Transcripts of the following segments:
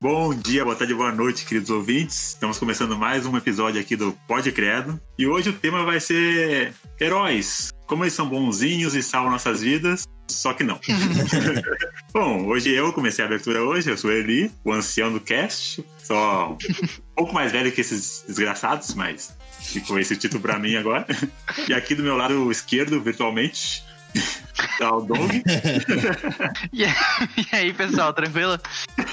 Bom dia, boa tarde, boa noite, queridos ouvintes. Estamos começando mais um episódio aqui do Pode Credo. E hoje o tema vai ser heróis. Como eles são bonzinhos e salvam nossas vidas, só que não. Bom, hoje eu comecei a abertura hoje, eu sou Eli, o ancião do cast. Só um pouco mais velho que esses desgraçados, mas ficou esse título pra mim agora. E aqui do meu lado esquerdo, virtualmente, tá o Dong. E aí, pessoal, tranquilo?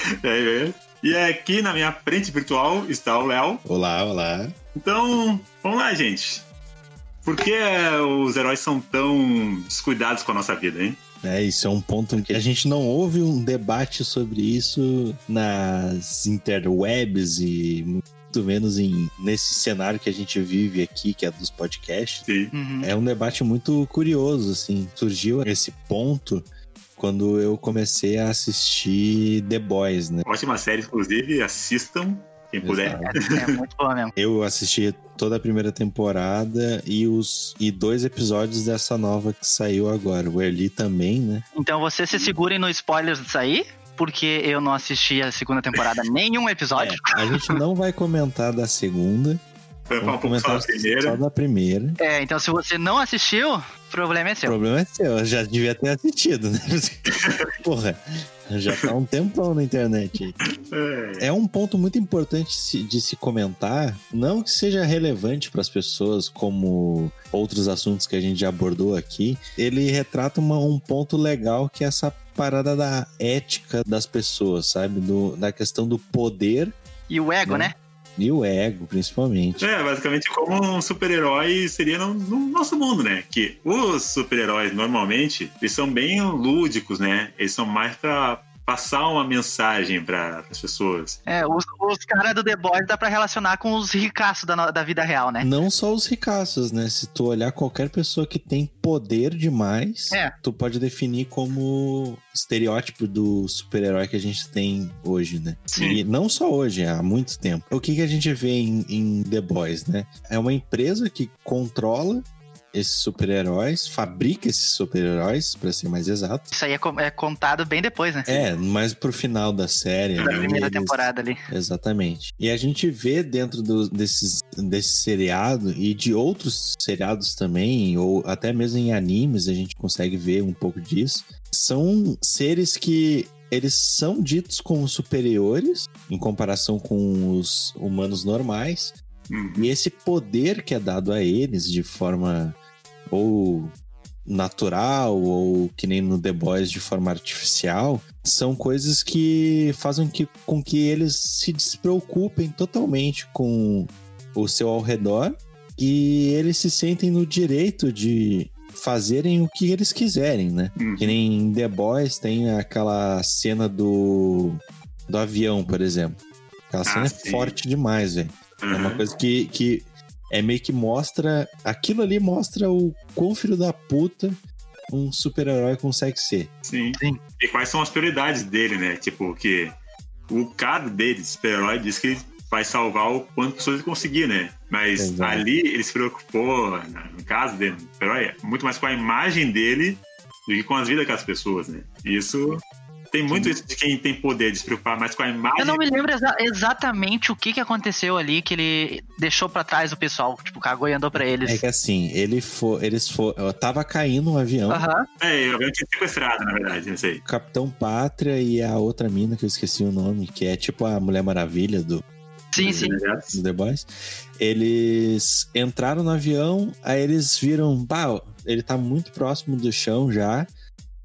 É, é. E aqui na minha frente virtual está o Léo. Olá, olá. Então, vamos lá, gente. Por que os heróis são tão descuidados com a nossa vida, hein? É, isso é um ponto que a gente não ouve um debate sobre isso nas interwebs e muito menos em, nesse cenário que a gente vive aqui, que é dos podcasts. Sim. Uhum. É um debate muito curioso, assim. Surgiu esse ponto quando eu comecei a assistir The Boys, né? Ótima série, inclusive, assistam, quem puder. É, é muito boa mesmo. Eu assisti toda a primeira temporada e os e dois episódios dessa nova que saiu agora. O Erli também, né? Então vocês se segurem no spoilers disso aí, porque eu não assisti a segunda temporada nenhum episódio. É, a gente não vai comentar da segunda, Foi falar um pouco só da só primeira. da primeira. É, então se você não assistiu, o problema é O seu. problema é seu, eu já devia ter assistido, né? Porra, já tá um tempão na internet. aí. É. É um ponto muito importante de se comentar, não que seja relevante para as pessoas como outros assuntos que a gente já abordou aqui. Ele retrata uma- um ponto legal que é essa parada da ética das pessoas, sabe? Do, da questão do poder E o ego, né? E o ego, principalmente. É, basicamente como um super-herói seria no, no nosso mundo, né? Que os super-heróis, normalmente, eles são bem lúdicos, né? Eles são mais pra passar uma mensagem para as pessoas. É, os, os caras do The Boys dá pra relacionar com os ricaços da, da vida real, né? Não só os ricaços, né? Se tu olhar qualquer pessoa que tem poder demais, É. tu pode definir como estereótipo do super-herói que a gente tem hoje, né? Sim. E não só hoje, há muito tempo. O que, que a gente vê em, em The Boys, né? É uma empresa que controla esses super-heróis, fabrica esses super-heróis, pra ser mais exato. Isso aí é, é contado bem depois, né? É, mas pro final da série. Da né, primeira eles- temporada ali. Exatamente. E a gente vê dentro do- desses, desse seriado e de outros seriados também, ou até mesmo em animes, a gente consegue ver um pouco disso. São seres que eles são ditos como superiores em comparação com os humanos normais. Hum. E esse poder que é dado a eles de forma ou natural ou que nem no The Boys de forma artificial, são coisas que fazem que, com que eles se despreocupem totalmente com o seu ao redor e eles se sentem no direito de fazerem o que eles quiserem, né? Hum. Que nem em The Boys tem aquela cena do, do avião, por exemplo. Aquela Ah, cena é sim. forte demais, velho. É uma Uhum. coisa que, que é meio que mostra. Aquilo ali mostra o quão filho da puta um super-herói consegue ser. Sim. Sim. E quais são as prioridades dele, né? Tipo, que o cara dele, super-herói, diz que ele vai salvar o quanto pessoas ele conseguir, né? Mas Exato. ali ele se preocupou, no caso dele, do super-herói, muito mais com a imagem dele do que com as vidas daquelas pessoas, né? Isso tem muito isso de quem tem poder de se preocupar mais com a imagem. Eu não me lembro exa- exatamente o que, que aconteceu ali que ele deixou pra trás o pessoal, tipo, cagou e andou pra eles. É que assim, ele for, eles for, tava caindo um avião, Aham. É, eu tinha sequestrado, na verdade, não sei. o Capitão Pátria e a outra mina que eu esqueci o nome, que é tipo a Mulher Maravilha do, Sim, sim. do The Boys. Eles entraram no avião, aí eles viram, pá, ele tá muito próximo do chão já.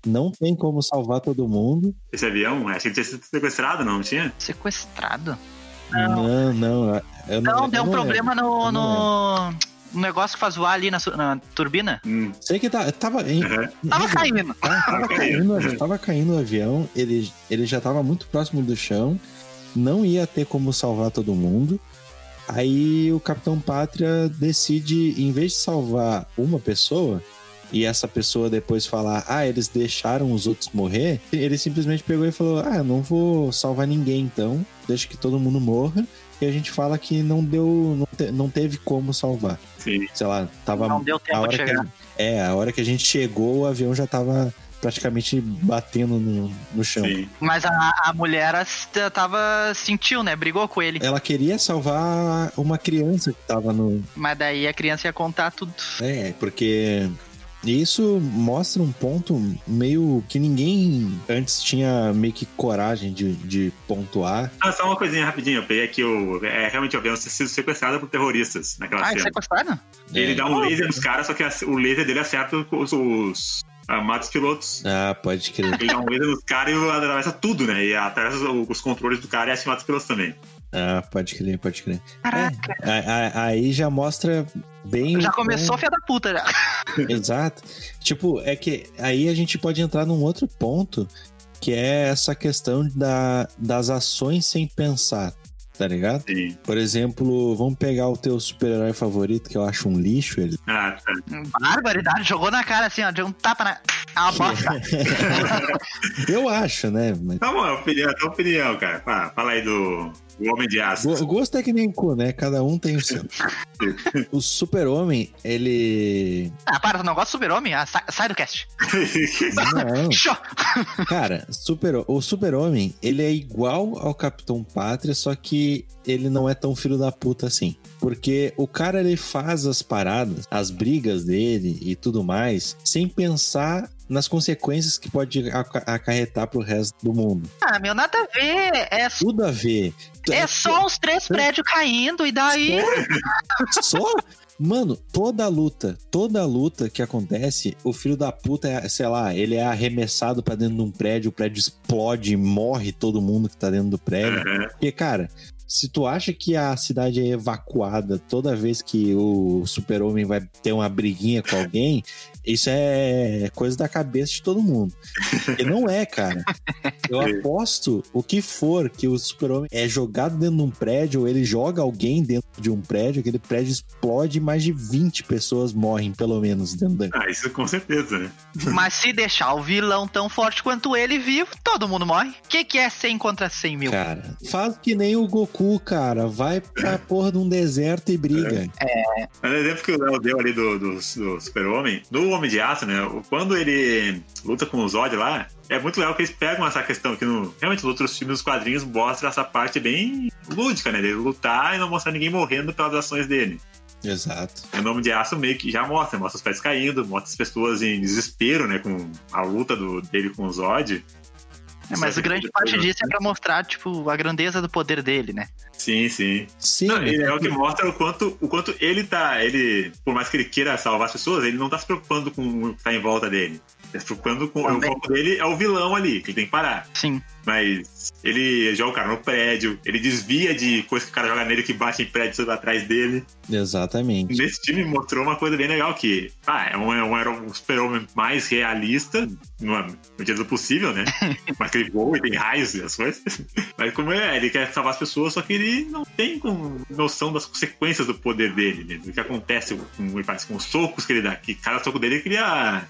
Não tem como salvar todo mundo. Esse avião, acho que ele tinha sido sequestrado, não tinha? Sequestrado? Não, não. eu Não, eu deu um lembro. problema no, no, no negócio que faz voar ali na, na turbina. Hum. Sei que tá, tava. Em, Uhum. Tava caindo. tá- tava, caindo, tava caindo o avião, ele, ele já tava muito próximo do chão, não ia ter como salvar todo mundo. Aí o Capitão Pátria decide, em vez de salvar uma pessoa, e essa pessoa depois falar, ah, eles deixaram os outros morrer, ele simplesmente pegou e falou, ah, não vou salvar ninguém então, deixa que todo mundo morra. E a gente fala que não deu, não, te- não teve como salvar. Sim. Sei lá, tava Não deu a tempo hora de chegar. a- é, a hora que a gente chegou, o avião já tava praticamente batendo no, no chão. Sim. Mas a, a mulher tava. sentiu, né? Brigou com ele. Ela queria salvar uma criança que tava no. Mas daí a criança ia contar tudo. É, porque. Isso mostra um ponto meio que ninguém antes tinha meio que coragem de, de pontuar. Ah, só uma coisinha rapidinho. Eu peguei aqui o. É, realmente o avião sido sequestrado por terroristas naquela Ah, cena. sequestraram? Ele É. dá um laser nos caras, só que a- o laser dele acerta os, os amados pilotos. Ah, pode crer. Ele dá um laser nos caras e atravessa tudo, né? E atravessa os, os controles do cara e ativa os pilotos também. Ah, pode crer, pode crer. Caraca. A- a- Aí já mostra bem. Já começou filha da puta já. Exato. Tipo, é que aí a gente pode entrar num outro ponto, que é essa questão da, das ações sem pensar, tá ligado? Sim. Por exemplo, vamos pegar o teu super-herói favorito, que eu acho um lixo, ele. Ah, tá. Barbaridade, jogou na cara assim, ó, deu um tapa na. É uma bosta. eu acho, né? Mas... Tá bom, é opinião, é opinião, cara. Fala, fala aí do, do Homem de Aço. Go- Gosto é que nem cu, né? Cada um tem o seu. o super-homem, ele. Ah, para, tu não gosta do super-homem? Ah, sai, sai do cast. Não. Show. Cara, super, o super-homem, ele é igual ao Capitão Pátria, só que ele não é tão filho da puta assim. Porque o cara, ele faz as paradas, as brigas dele e tudo mais, sem pensar nas consequências que pode aca- acarretar pro resto do mundo. Ah, meu, nada a ver. É, Tudo a ver. é só os três prédios caindo e daí. Só? Mano, toda a luta, toda a luta que acontece, o filho da puta, é, sei lá, ele é arremessado pra dentro de um prédio, o prédio explode, morre todo mundo que tá dentro do prédio. Aham. Porque, cara, se tu acha que a cidade é evacuada toda vez que o super-homem vai ter uma briguinha com alguém, isso é coisa da cabeça de todo mundo. E não é, cara. Eu aposto o que for que o super-homem é jogado dentro de um prédio, ou ele joga alguém dentro de um prédio, aquele prédio explode e mais de 20 pessoas morrem, pelo menos, dentro da. Ah, isso com certeza, né? Mas se deixar o vilão tão forte quanto ele vivo, todo mundo morre. O que, que é 100 contra 100 mil? Cara, faz que nem o Goku, cara. Vai pra porra de um deserto e briga. Mas o exemplo que o Léo deu ali do, do, do Super-Homem, do Homem de Aço, né? o- Quando ele luta com o Zod lá, é muito legal que eles pegam essa questão que no, realmente nos outros filmes, os quadrinhos mostram essa parte bem lúdica, né? Dele lutar e não mostrar ninguém morrendo pelas ações dele. Exato. O Nome de Aço meio que já mostra, mostra os pés caindo, mostra as pessoas em desespero, né? Com a luta do, dele com o Zod. É, mas a grande parte disso é pra mostrar, tipo, a grandeza do poder dele, né? Sim, sim. Sim, Não, e é o que mostra o quanto, o quanto ele tá. Ele, por mais que ele queira salvar as pessoas, ele não tá se preocupando com o que tá em volta dele. Ele tá se preocupando com. O Também. foco dele é o vilão ali, que ele tem que parar. Sim. Mas ele joga o cara no prédio, ele desvia de coisa que o cara joga nele que bate em prédio atrás dele. Exatamente. Nesse time mostrou uma coisa bem legal que, ah, é um, é um, era um super-homem mais realista, no, no medida do possível, né? Mas ele voa e tem raios e as coisas. Mas como é, ele quer salvar as pessoas, só que ele não tem com noção das consequências do poder dele, né? Do que acontece com, com os socos que ele dá. Que cada soco dele cria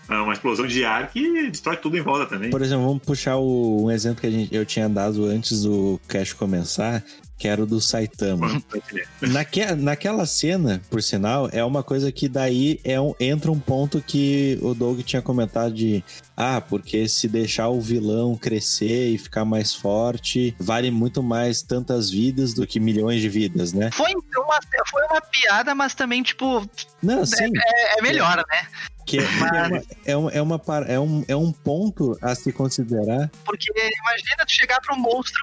ah, uma explosão de ar que destrói tudo em volta também. Por exemplo, vamos puxar o, um exemplo que a gente, eu tinha dado antes do cast começar, que era o do Saitama. Naque, naquela cena, por sinal, é uma coisa que daí é um, entra um ponto que o Doug tinha comentado de ah, porque se deixar o vilão crescer e ficar mais forte, vale muito mais tantas vidas do que milhões de vidas, né? Foi uma, foi uma piada, mas também, tipo, Não, sim. é, é melhor, né? Que, é, que é, uma, é, uma, é, par- é, um, é um ponto a se considerar. Porque imagina tu chegar pra um monstro.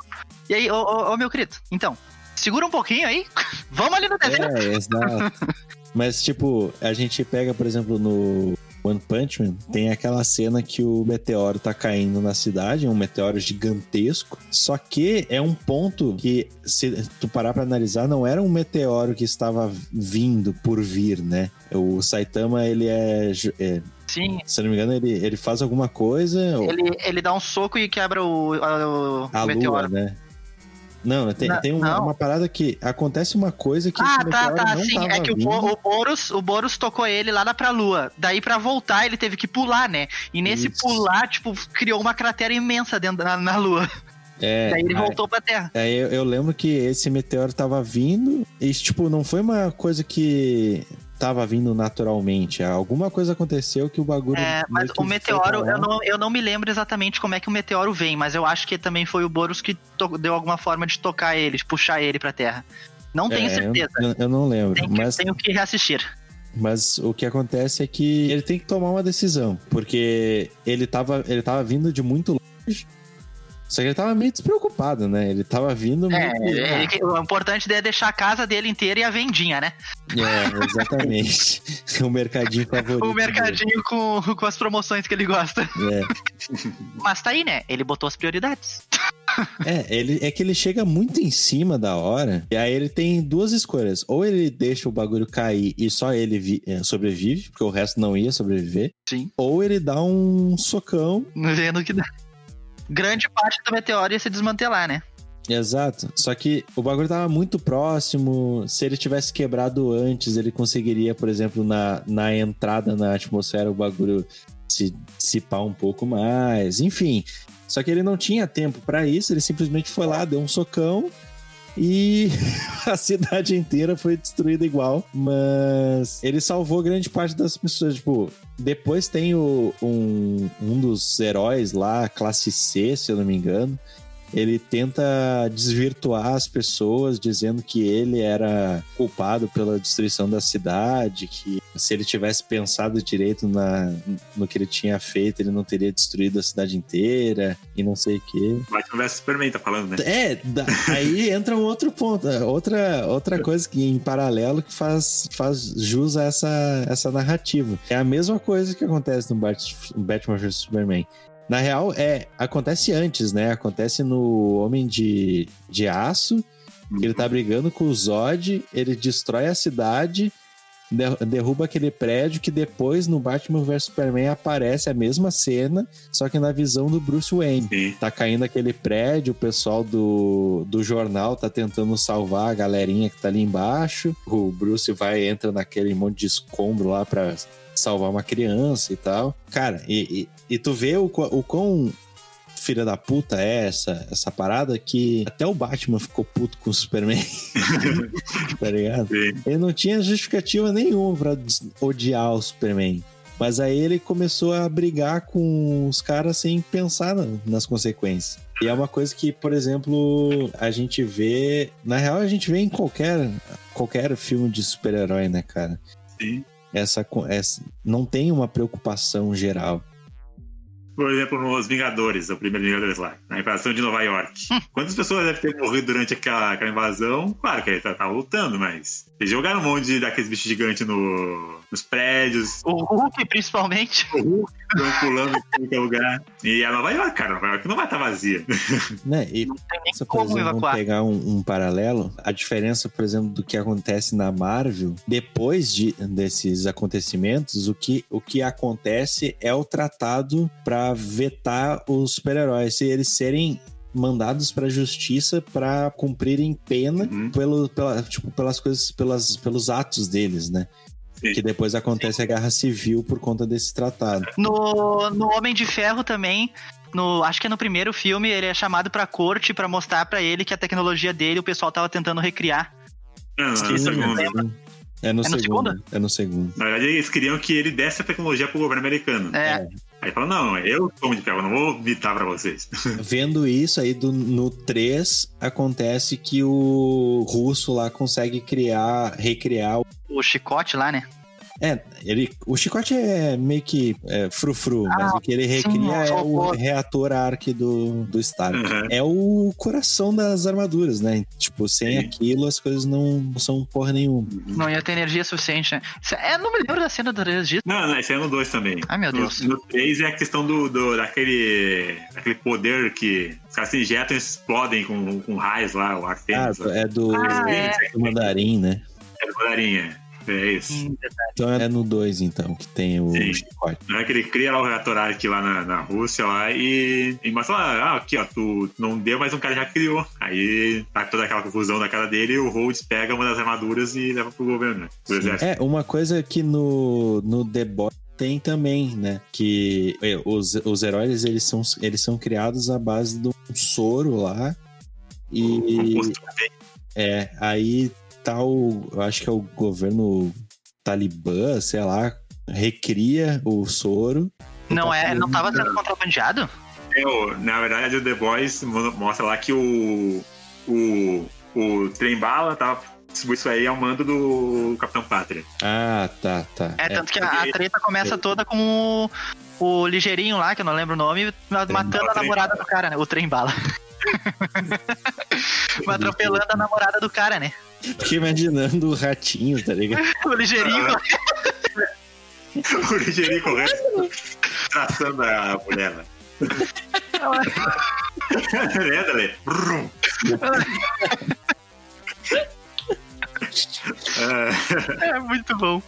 E aí, ô, ô, ô, meu querido, então, segura um pouquinho aí. Vamos ali no deserto. É, exato. Mas, tipo, a gente pega, por exemplo, no One Punch Man, tem aquela cena que o meteoro tá caindo na cidade, é um meteoro gigantesco. Só que é um ponto que, se tu parar pra analisar, não era um meteoro que estava vindo por vir, né? O Saitama, ele é. é, Sim. se não me engano, ele, ele faz alguma coisa. Ele, ele dá um soco e quebra o, a- o a meteoro. lua, né? Não, tem, Não, tem uma, não. uma parada que acontece uma coisa que Ah, tá, tá, sim. É que o, vindo. Bo- o Boros, o Boros tocou ele lá na pra lua. Daí, pra voltar, ele teve que pular, né? E nesse Isso. pular, tipo, criou uma cratera imensa dentro da, na lua. É, Daí ele aí- voltou pra Terra. Aí eu, eu lembro que esse meteoro tava vindo e, tipo, não foi uma coisa que tava vindo naturalmente. Alguma coisa aconteceu que o bagulho. É, mas o meteoro, eu não, eu não me lembro exatamente como é que o meteoro vem, mas eu acho que também foi o Boros que deu alguma forma de tocar ele, de puxar ele pra terra. Não tenho É, certeza. Eu, eu não lembro. Tenho que, mas, tenho que reassistir. mas o que acontece é que ele tem que tomar uma decisão. Porque ele tava, ele tava vindo de muito longe. Só que ele tava meio despreocupado, né? Ele tava vindo É, ele que- o importante é deixar a casa dele inteira e a vendinha, né? É, exatamente. o mercadinho favorito. O mercadinho com, com as promoções que ele gosta. dele. Mas tá aí, né? Ele botou as prioridades. É, é, ele, é que ele chega muito em cima da hora. E aí ele tem duas escolhas. Ou ele deixa o bagulho cair e só ele vi- é, sobrevive, porque o resto não ia sobreviver. Sim. Ou ele dá um socão Vendo que dá. Grande parte do meteoro ia se desmantelar, né? Exato. Só que o bagulho tava muito próximo. Se ele tivesse quebrado antes, ele conseguiria, por exemplo, na, na entrada na atmosfera, o bagulho se dissipar um pouco mais. Enfim. Só que ele não tinha tempo pra isso, ele simplesmente foi lá, deu um socão e a cidade inteira foi destruída igual. Mas ele salvou grande parte das pessoas. Tipo, depois tem o, um, um dos heróis lá, classe C, se eu não me engano ele tenta desvirtuar as pessoas, dizendo que ele era culpado pela destruição da cidade, que se ele tivesse pensado direito na, no que ele tinha feito, ele não teria destruído a cidade inteira e não sei o quê. Batman vs Superman tá falando, né? É, da- aí entra um outro ponto, outra, outra coisa que em paralelo que faz, faz jus a essa, essa narrativa. É a mesma coisa que acontece no Bat- Batman vs Superman. Na real, é, acontece antes, né? Acontece no Homem de, de Aço, ele tá brigando com o Zod, ele destrói a cidade, de- derruba aquele prédio que depois no Batman vs Superman aparece a mesma cena, só que na visão do Bruce Wayne Sim. tá caindo aquele prédio, o pessoal do, do jornal tá tentando salvar a galerinha que tá ali embaixo. O Bruce vai entra naquele monte de escombro lá pra salvar uma criança e tal. Cara, e, e, e tu vê o, o quão filha da puta é essa, essa parada que até o Batman ficou puto com o Superman. tá ligado? Sim. Ele não tinha justificativa nenhuma pra des- odiar o Superman. Mas aí ele começou a brigar com os caras sem pensar na- nas consequências. E é uma coisa que, por exemplo, a gente vê. Na real, a gente vê em qualquer, qualquer filme de super-herói, né, cara? Sim. Essa, essa. Não tem uma preocupação geral. Por exemplo, nos Vingadores, o primeiro Vingadores lá, na invasão de Nova York. Quantas pessoas devem ter morrido durante aquela, aquela invasão? Claro que ele tá, tá lutando, mas. Eles jogaram um monte de, daqueles bichos gigantes no, nos prédios, O Hulk, principalmente. o Hulk pulando em qualquer lugar. E a Nova York, cara, Nova York não vai estar vazia. Né? E Não tem nem se, por como exemplo, vamos evacuar. pegar um, um paralelo, a diferença, por exemplo, do que acontece na Marvel, depois de, desses acontecimentos, o que, o que acontece é o tratado para vetar os super-heróis e eles serem mandados para justiça para cumprirem pena Uhum. pelo, pela, tipo, pelas coisas, pelas, pelos atos deles, né? Sim. Que depois acontece a guerra civil por conta desse tratado. No, no Homem de Ferro também, no, acho que é no primeiro filme, ele é chamado pra corte pra mostrar pra ele que a tecnologia dele o pessoal tava tentando recriar. Não, não, Sim, no sim. segundo. É no, É no segundo. segundo? É no segundo. Na verdade, eles queriam que ele desse a tecnologia pro governo americano. É, Aí falou: não, eu sou de ferro, eu não vou ditar pra vocês. Vendo isso aí do, no 3, acontece que o russo lá consegue criar, recriar. o- o chicote lá, né? É, ele, o chicote é meio que é, frufru, mas o que ele recria sim, é o robô. reator Arc do, do Stark. Uhum. É o coração das armaduras, né? Tipo, sem Sim. aquilo as coisas não são porra nenhuma. Não ia ter energia suficiente, né? Isso- É, não me lembro da cena do disso. Não, não, esse é no 2 também. Ai, meu Deus. No 3 é a questão do, do- daquele, daquele poder que os caras se injetam e explodem com, com raios lá, o Ah, Artemis. lá. é do, Ah, é. do mandarim, né? É do Mandarinha. É isso. Hum, Então é no 2, então, que tem o Sim. chicote. Não é que ele cria lá o reator Arc lá na, na Rússia lá e, e mostra lá, ah, aqui ó, tu não deu, mas um cara já criou. Aí tá toda aquela confusão na cara dele e o Rhodes pega uma das armaduras e leva pro governo, né? Pro exército. É, uma coisa que no, no The Boys tem também, né? Que é, os, os heróis, eles são, eles são criados à base de um soro lá. E é, aí tá o... Eu acho que é o governo Talibã, sei lá, recria o soro. Não tá é, não tava sendo contrabandeado? É, o- na verdade, o The Boys mo- mostra lá que o. O. O trem bala tava. Isso aí é o mando do Capitão Pátria. Ah, tá, tá. É, tanto que a, a treta começa toda com o, o ligeirinho lá, que eu não lembro o nome, matando bala, a namorada do cara, né? O trem bala. Atropelando a namorada do cara, né? Fiquei imaginando o ratinho, tá ligado? O ligeirinho. o ligeirinho correndo, traçando a mulher lá. Lembra, Lê? É muito bom.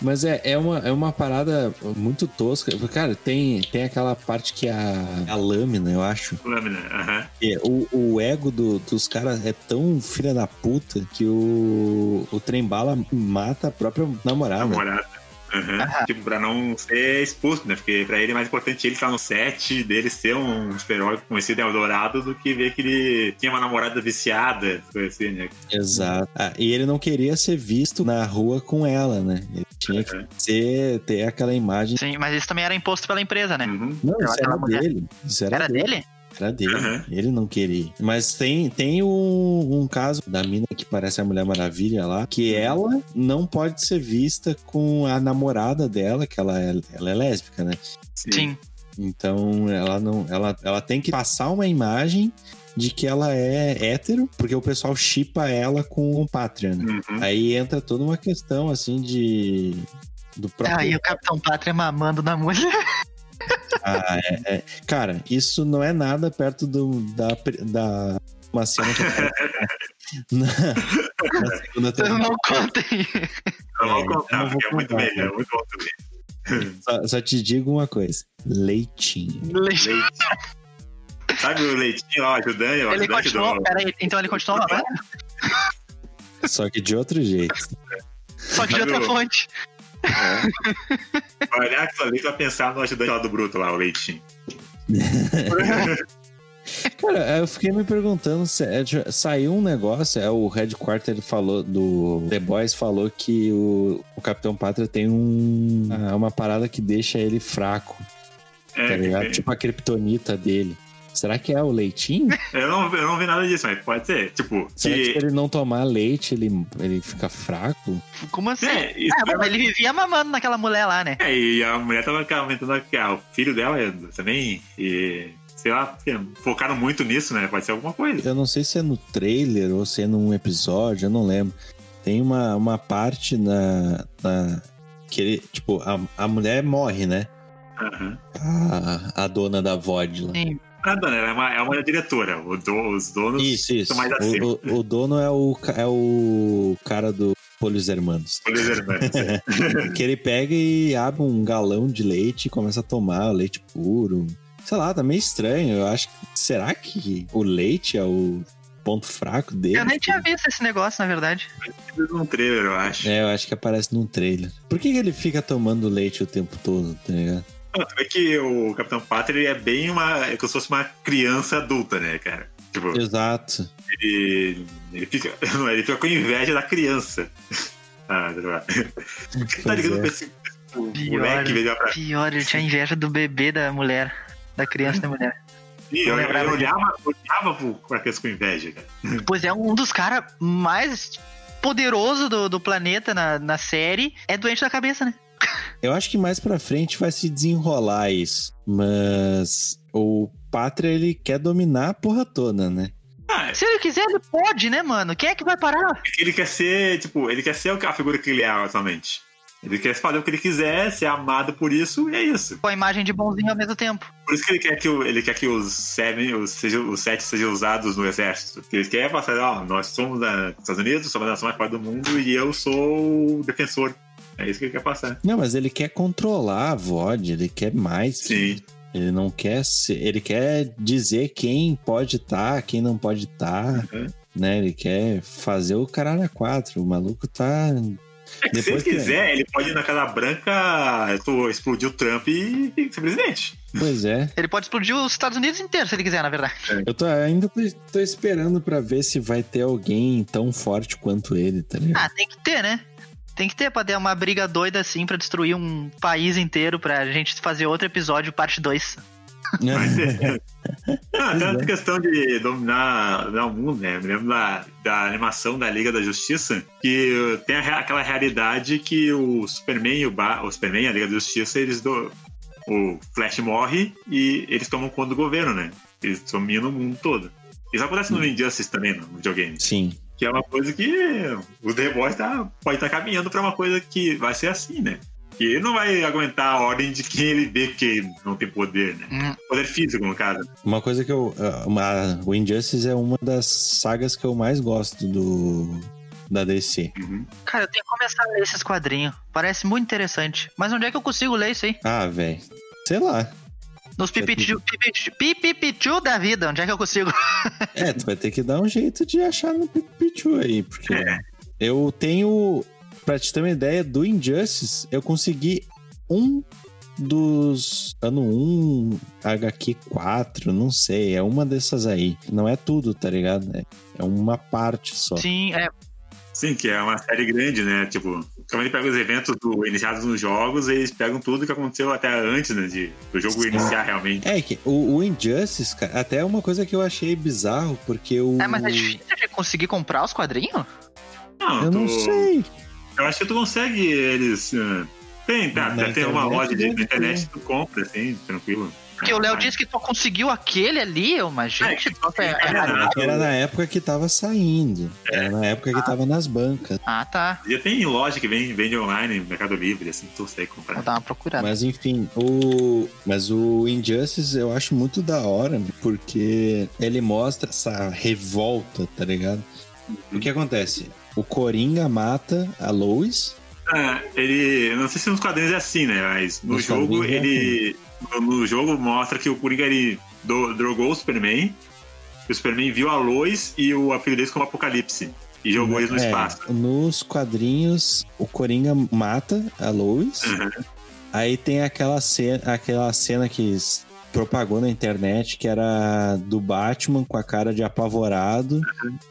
Mas é, é, uma, é uma parada muito tosca. Cara, tem, tem aquela parte que é a, a lâmina, eu acho. lâmina, aham. E o, o ego do- dos caras é tão filha da puta que o, o trem bala mata a própria namorada. namorada. Aham. Tipo, pra não ser expulso, né? Porque pra ele é mais importante ele estar no set, dele ser um super-herói conhecido em Eldorado, do que ver que ele tinha uma namorada viciada, coisa assim, né? Exato. Ah, e ele não queria ser visto na rua com ela, né? Ele tinha que ser, ter aquela imagem. Sim, mas isso também era imposto pela empresa, né? Uhum. Não, Eu isso era dele. Isso era, Era dele? Era dele. Aham. Ele não queria. Mas tem, tem um, um caso da mina que parece a Mulher Maravilha lá, que ela não pode ser vista com a namorada dela, que ela é, ela é lésbica, né? Sim. Então ela não. Ela, ela tem que passar uma imagem de que ela é hétero, porque o pessoal chipa ela com o Patreon. né? Uhum. Aí entra toda uma questão assim de. Do próprio. Aí o Capitão Pátria mamando na mulher. Ah, é, é. Cara, isso não é nada perto do, da, da uma cena que na, na segunda Vocês temporada. não contem. Eu vou É, contar, eu vou porque é muito bem, é muito bom também. Só, só te digo uma coisa: leitinho. Leite. Sabe o leitinho lá, o ajudante, o Ele ajudante continuou. do... Peraí, então ele continuou mamando? Só que de outro jeito. Só que de Sabe outra o- fonte. É. Vai olhar aquilo ali pra pensar no ajudante lá do Bruto lá, o leitinho. Cara, eu fiquei me perguntando se é, saiu um negócio, é o Headquarter ele falou do The Boys falou que o, o Capitão Pátria tem um ah, uma parada que deixa ele fraco, tá É, ligado? Tipo a kriptonita dele. Será que é o leitinho? eu, não, eu não vi nada disso, mas pode ser. Tipo, Será que se que... ele não tomar leite, ele, ele fica fraco? Como assim? É, isso Ah, mas ele vivia mamando naquela mulher lá, né? É, e a mulher tava aumentando aqui, ah, o filho dela é também, e sei lá, focaram muito nisso, né? Pode ser alguma coisa. Eu não sei se é no trailer ou se é num episódio, eu não lembro. Tem uma, uma parte na, na que ele, tipo, a, a mulher morre, né? Aham. A, a dona da VOD lá. Sim. A dona, ela é uma, é uma diretora. O do- os donos Isso, isso. são mais acima. O, o- o dono é o, é o cara do Polhos Hermanos. Os irmãos. que ele pega e abre um galão de leite e começa a tomar o leite puro. Sei lá, tá meio estranho. Eu acho que. Será que o leite é o ponto fraco dele? Eu nem tinha visto esse negócio, na verdade. num trailer, eu acho. É, eu acho que aparece num trailer. Por que, que ele fica tomando leite o tempo todo, tá ligado? Não, tu vê que o Capitão Pátria ele é bem uma. É como se fosse uma criança adulta, né, cara? Tipo, Exato. ele. Ele fica, não, ele fica com inveja da criança. Ah, tá tá ligando é. pra esse o Pior. moleque veio pra Pior, ele tinha inveja do bebê da mulher. Da criança da mulher. mim? Eu, eu, eu olhava, olhava pro- pra criança com inveja, cara. Pois é, um dos caras mais poderoso do, do planeta na, na série é doente da cabeça, né? Eu acho que mais pra frente vai se desenrolar isso. Mas o Pátria, ele quer dominar a porra toda, né? Ah, Se ele quiser, ele pode, né, mano? Quem é que vai parar? é ele quer ser, tipo, ele quer ser a figura que ele é atualmente. Ele quer fazer o que ele quiser, ser amado por isso, e é isso. Com a imagem de bonzinho ao mesmo tempo. Por isso que ele quer que, o- ele quer que os, seven, os, seja, os sete sejam usados no exército. Porque ele quer passar, ó, nós somos da- dos Estados Unidos, somos a nação mais forte do mundo e eu sou o defensor. É isso que ele quer passar. Não, mas ele quer controlar a VOD, ele quer mais. Sim. Ele não quer ser, ele quer dizer quem pode estar, quem não pode estar, Uhum. né? Ele quer fazer o caralho a quatro. O maluco tá É que se ele que- quiser, ele pode ir na casa branca, explodir o Trump e, e ser presidente. Pois é. Ele pode explodir os Estados Unidos inteiros, se ele quiser, na verdade. Eu tô, ainda tô, tô esperando pra ver se vai ter alguém tão forte quanto ele, tá ligado? Ah, tem que ter, né? Tem que ter pra ter uma briga doida assim pra destruir um país inteiro pra gente fazer outro episódio, parte 2. É. ah, tem essa questão de dominar, dominar o mundo, né? Eu me lembro da, da animação da Liga da Justiça, que tem a, aquela realidade que o Superman e o, ba o Superman e a Liga da Justiça, eles do, o Flash morre e eles tomam conta do governo, né? Eles dominam o mundo todo. Isso acontece no Injustice também, no videogame. Sim. Que é uma coisa que o The Boys tá, pode estar tá caminhando para uma coisa que vai ser assim, né? Que ele não vai aguentar a ordem de quem ele vê que não tem poder, né? Hum. Poder físico, no caso. Uma coisa que eu. Uma, o Injustice é uma das sagas que eu mais gosto do. Da DC. Uhum. Cara, eu tenho que começar a ler esses quadrinhos. Parece muito interessante. Mas onde é que eu consigo ler isso aí? Ah, velho. Sei lá. Nos pipichu da vida, onde é que eu consigo? É, tu vai ter que dar um jeito de achar no Pichu aí, porque É. eu tenho. Pra te ter uma ideia do Injustice, eu consegui um dos ano 1, HQ 4, não sei, é uma dessas aí. Não é tudo, tá ligado? É, é uma parte só. Sim, é. Sim, que é uma série grande, né? Tipo, quando ele pega os eventos do, iniciados nos jogos, eles pegam tudo que aconteceu até antes, né? De, do jogo iniciar realmente. É que o, o Injustice, cara, até é uma coisa que eu achei bizarro, porque o. É, mas é difícil de conseguir comprar os quadrinhos? Não, Eu não tu- sei. Eu acho que tu consegue eles. ah, Tem, tá, Na já tem uma internet loja de, na internet tu compra, assim, tranquilo. Porque o Léo Ah, disse que tu conseguiu aquele ali, eu, mas gente, É, é, é, é é, raro. Era na época que tava saindo. Era na época que tava nas bancas. Ah, tá. Já tem loja que vende, vende online, Mercado Livre, assim, tu consegue Vou comprar. dar uma procurada. Mas enfim, o. Mas o Injustice eu acho muito da hora, porque ele mostra essa revolta, tá ligado? O que acontece? O Coringa mata a Lois. Ah, ele. Não sei se nos quadrinhos é assim, né? Mas no Nos jogo é ele. No, no jogo mostra que o Coringa ele do- drogou o Superman. O Superman viu a Lois e o apelido deles como Apocalipse. E jogou eles no É, espaço. Nos quadrinhos, o Coringa mata a Lois. Uhum. Aí tem aquela cena, aquela cena que propagou na internet que era do Batman com a cara de apavorado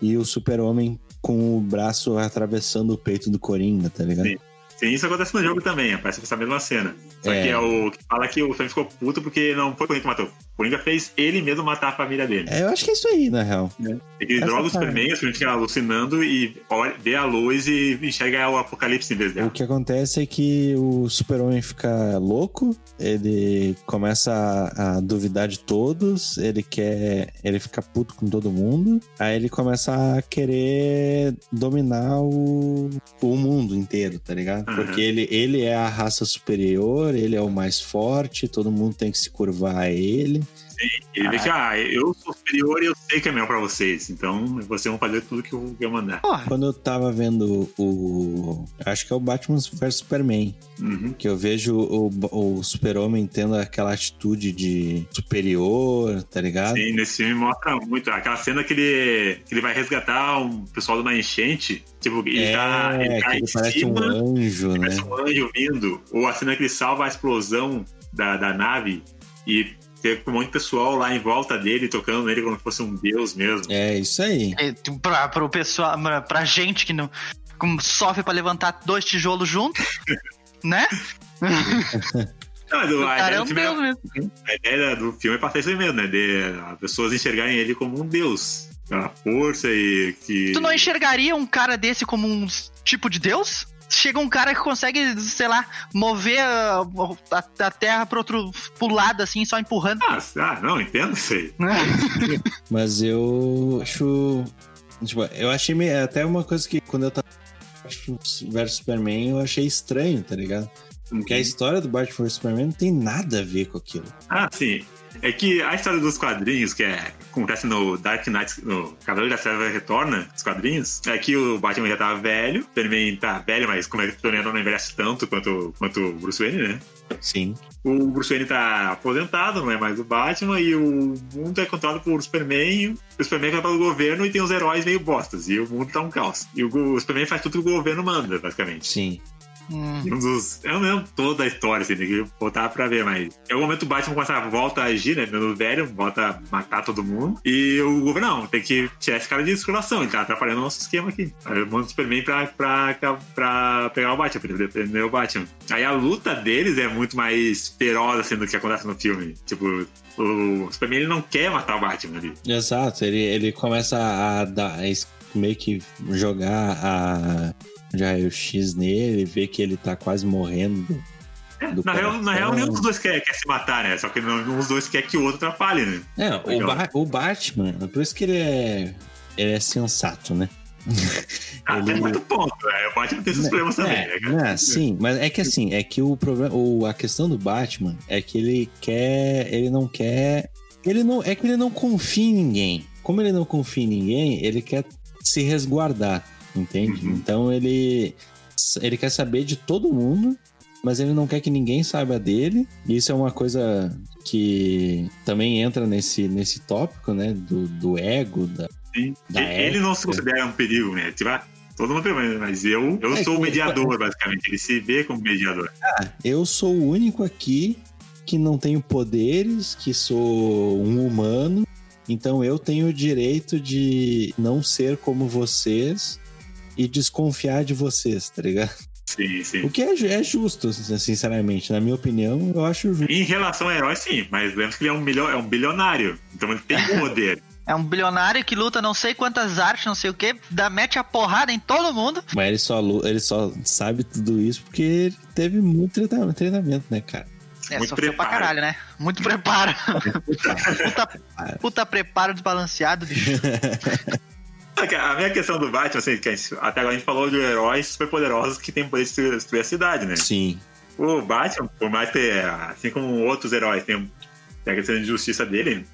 e o Super-Homem com o braço atravessando o peito do Coringa, tá ligado? Sim. Sim, isso acontece no jogo também, aparece essa mesma cena. Só É. que é o que fala que o Superman ficou puto porque não foi o Coringa que matou. O Coringa fez ele mesmo matar a família dele. É, eu acho que é isso aí, na real. Ele Essa droga o. Superman, o Superman fica alucinando e olha, vê a luz e enxerga o apocalipse em vez O dela. que acontece é que o super-homem fica louco, ele começa a, a duvidar de todos, ele quer. ele fica puto com todo mundo, aí ele começa a querer dominar o, o mundo inteiro, tá ligado? Uhum. Porque ele, ele é a raça superior, ele é o mais forte, todo mundo tem que se curvar a ele. Ele vê que, ah, eu sou superior e eu sei que é melhor pra vocês. Então, vocês vão fazer tudo que eu, que eu mandar. Quando eu tava vendo o. Acho que é o Batman vs Superman. Uhum. Que eu vejo o, o super-homem tendo aquela atitude de superior, tá ligado? Sim, nesse filme mostra muito. Aquela cena que ele, que ele vai resgatar um pessoal de uma enchente. Tipo, ele é, tá, ele tá em ele parece um cima, anjo, né? parece um anjo vindo. Ou a cena que ele salva a explosão da, da nave e um monte de pessoal lá em volta dele, tocando nele como se fosse um deus mesmo. É isso aí. é, pra, pro pessoal, pra, pra gente que não como sofre pra levantar dois tijolos juntos, né? Não, a, cara ideia é do um filme é- deus mesmo. a ideia do filme é passar isso aí mesmo, né? De as pessoas enxergarem ele como um deus. A força e que. Tu não enxergaria um cara desse como um tipo de deus? Chega um cara que consegue, sei lá, mover a, a- a terra pro outro pro lado, assim, só empurrando. Ah, ah, não, entendo isso aí. Mas eu acho. Tipo, eu achei meio- até uma coisa que quando eu tava vs Superman, eu achei estranho, tá ligado? Porque a história do Batman vs Superman não tem nada a ver com aquilo. Ah, sim. É que a história dos quadrinhos, que é, acontece no Dark Knight, no Cavaleiro da Treva Retorna, os quadrinhos, é que o Batman já tava velho, o Superman tá velho, mas como é que o Superman não envelhece tanto quanto, quanto o Bruce Wayne, né? Sim. O Bruce Wayne tá aposentado, não é mais o Batman, e o mundo é controlado por Superman, o Superman é controlado pelo governo e tem os heróis meio bostas, e o mundo tá um caos. E o, o Superman faz tudo que o governo manda, basicamente. Sim. Hum. Um dos. Eu não lembro toda a história, assim, tem que voltar pra ver, mas. Em algum momento o Batman começa a volta a agir, né? No velho, volta a matar todo mundo. E o governo, não, tem que tirar esse cara de circulação, ele tá atrapalhando o nosso esquema aqui. Aí manda o Superman pra, pra, pra pegar o Batman, pra defender o Batman. Aí a luta deles é muito mais feroz, assim, do que acontece no filme. Tipo, o Superman ele não quer matar o Batman ali. Exato, ele, ele começa a dar, a meio que jogar a de raio-x nele, ver que ele tá quase morrendo. do Na real, na real, nenhum dos dois quer, quer se matar, né? Só que um dos dois quer que o outro atrapalhe, né? É, o, Legal. Ba- o Batman, por isso que ele é, ele é sensato, né? Ah, Ele- tem muito ponto, né? O Batman tem seus problemas também, né, É, cara? né, sim, mas é que assim, é que o problema, o, a questão do Batman é que ele quer, ele não quer, ele não, é que ele não confia em ninguém. Como ele não confia em ninguém, ele quer se resguardar, entende? Uhum. Então ele, ele quer saber de todo mundo, mas ele não quer que ninguém saiba dele. E isso é uma coisa que também entra nesse, nesse tópico, né, do, do ego, da, Sim. da Ele não se considera um perigo, né? Tipo, ah, todo mundo tem, mas eu, eu É, sou o mediador, basicamente. Ele se vê como mediador. eu sou o único aqui que não tenho poderes, que sou um humano, então eu tenho o direito de não ser como vocês e desconfiar de vocês, tá ligado? Sim, sim. O que é, é justo, sinceramente. Na minha opinião, eu acho justo. Em relação a herói, sim, mas lembra que ele é um, milho, é um bilionário. Então ele tem poder. É um bilionário que luta não sei quantas artes, não sei o que, dá, mete a porrada em todo mundo. Mas ele só, ele só sabe tudo isso porque ele teve muito treina- treinamento, né, cara? É, Muito sofreu pra preparo. caralho, né? Muito preparo. puta, puta preparo desbalanceado, bicho. A minha questão do Batman, assim, que gente- até agora a gente falou de heróis super poderosos que têm poder de destruir a cidade, né? Sim. O Batman, por mais que, assim como outros heróis, tem, tem a questão de justiça dele,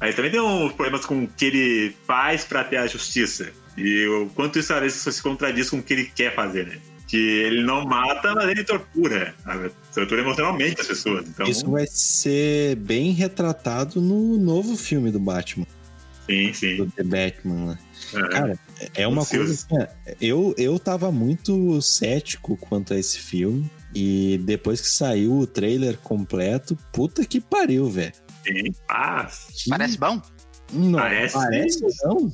aí também tem uns problemas com o que ele faz pra ter a justiça. E o quanto isso às vezes se contradiz com o que ele quer fazer, né? Que ele não mata, mas ele tortura. sabe? Tortura emocionalmente as pessoas. Então, Isso vai ser bem retratado no novo filme do Batman, sim, sim. do The Batman, né? É. Cara, é uma Ansioso. coisa assim, é, eu, eu tava muito cético quanto a esse filme. E depois que saiu o trailer completo, puta que pariu, velho. Sim. Ah, Parece bom? Não, Parece. parece não.